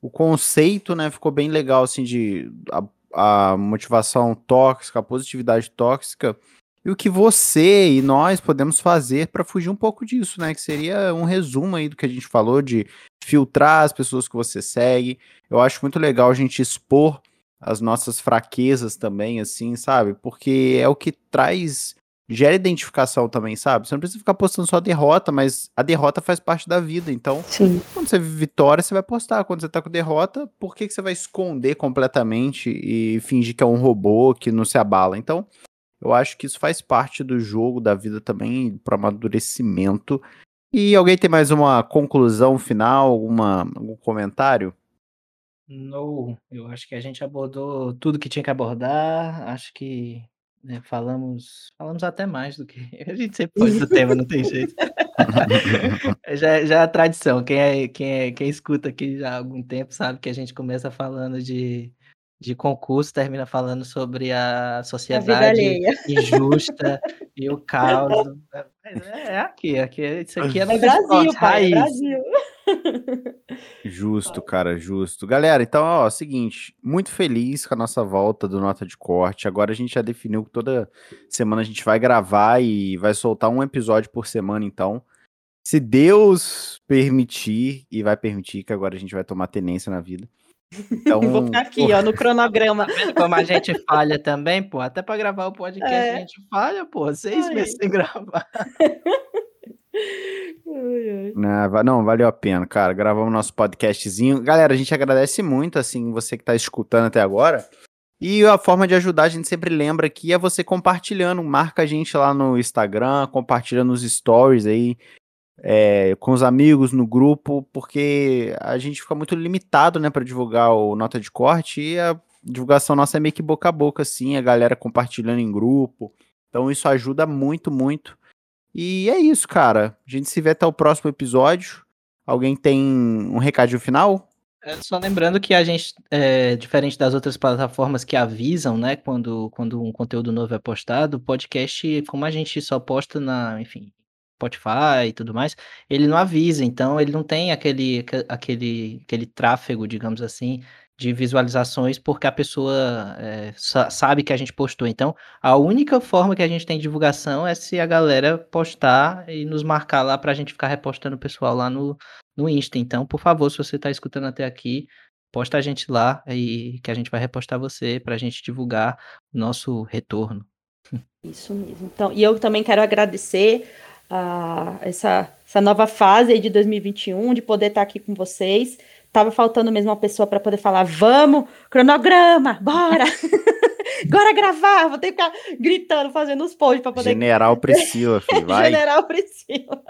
o conceito, né, ficou bem legal, assim, de a a motivação tóxica, a positividade tóxica, e o que você e nós podemos fazer para fugir um pouco disso, né? Que seria um resumo aí do que a gente falou de filtrar as pessoas que você segue. Eu acho muito legal a gente expor as nossas fraquezas também, assim, sabe? Porque é o que traz gera identificação também, sabe? Você não precisa ficar postando só derrota, mas a derrota faz parte da vida. Então, Sim. quando você vitória, você vai postar. Quando você tá com derrota, por que, que você vai esconder completamente e fingir que é um robô que não se abala? Então, eu acho que isso faz parte do jogo, da vida também, para amadurecimento. E alguém tem mais uma conclusão final, alguma, algum comentário? Não, eu acho que a gente abordou tudo que tinha que abordar. Acho que né, falamos falamos até mais do que a gente sempre foge do tema, não tem jeito. Já já é a tradição, quem é quem é quem escuta aqui já há algum tempo sabe que a gente começa falando de de concurso, termina falando sobre a A sociedade injusta e o caos. Mas é é aqui, aqui isso aqui é É Brasil, pai, é Brasil. Justo, cara, justo. Galera, então, ó, seguinte, muito feliz com a nossa volta do Nota de Corte. Agora a gente já definiu que toda semana a gente vai gravar e vai soltar um episódio por semana, então. Se Deus permitir, e vai permitir, que agora a gente vai tomar tenência na vida. Então, Vou ficar aqui, pô, ó, no cronograma. Como a gente falha também, pô, até para gravar o podcast é. a gente falha, pô, seis Ai. meses sem gravar. Não, não, valeu a pena, cara. Gravamos nosso podcastzinho. Galera, a gente agradece muito, assim, você que tá escutando até agora. E a forma de ajudar, a gente sempre lembra aqui, é você compartilhando. Marca a gente lá no Instagram, compartilhando os stories aí, é, com os amigos no grupo, porque a gente fica muito limitado, né, para divulgar o Nota de Corte e a divulgação nossa é meio que boca a boca, assim, a galera compartilhando em grupo. Então isso ajuda muito, muito. E é isso, cara. A gente se vê até o próximo episódio. Alguém tem um recadinho final? É, só lembrando que a gente, é, diferente das outras plataformas que avisam, né, quando, quando um conteúdo novo é postado, o podcast, como a gente só posta na, enfim, Spotify e tudo mais, ele não avisa, então ele não tem aquele, aquele, aquele tráfego, digamos assim, de visualizações porque a pessoa é, sabe que a gente postou. Então, a única forma que a gente tem divulgação é se a galera postar e nos marcar lá para a gente ficar repostando o pessoal lá no, no Insta. Então, por favor, se você está escutando até aqui, posta a gente lá e que a gente vai repostar você para a gente divulgar o nosso retorno. Isso mesmo. Então, e eu também quero agradecer a uh, essa, essa nova fase de 2021, de poder estar aqui com vocês. Tava faltando mesmo uma pessoa para poder falar, vamos, cronograma, bora! Agora gravar, vou ter que ficar gritando, fazendo os posts para poder. General Priscila, filho, vai. General Priscila.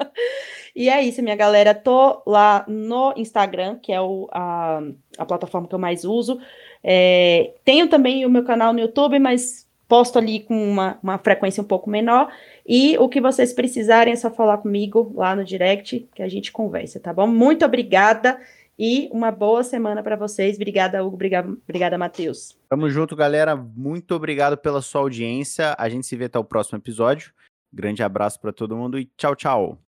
E é isso, minha galera. Tô lá no Instagram, que é o, a, a plataforma que eu mais uso. É, tenho também o meu canal no YouTube, mas posto ali com uma, uma frequência um pouco menor. E o que vocês precisarem é só falar comigo lá no direct, que a gente conversa, tá bom? Muito obrigada. E uma boa semana para vocês. Obrigada, Hugo. Obrigada, Matheus. Tamo junto, galera. Muito obrigado pela sua audiência. A gente se vê até o próximo episódio. Grande abraço para todo mundo e tchau, tchau.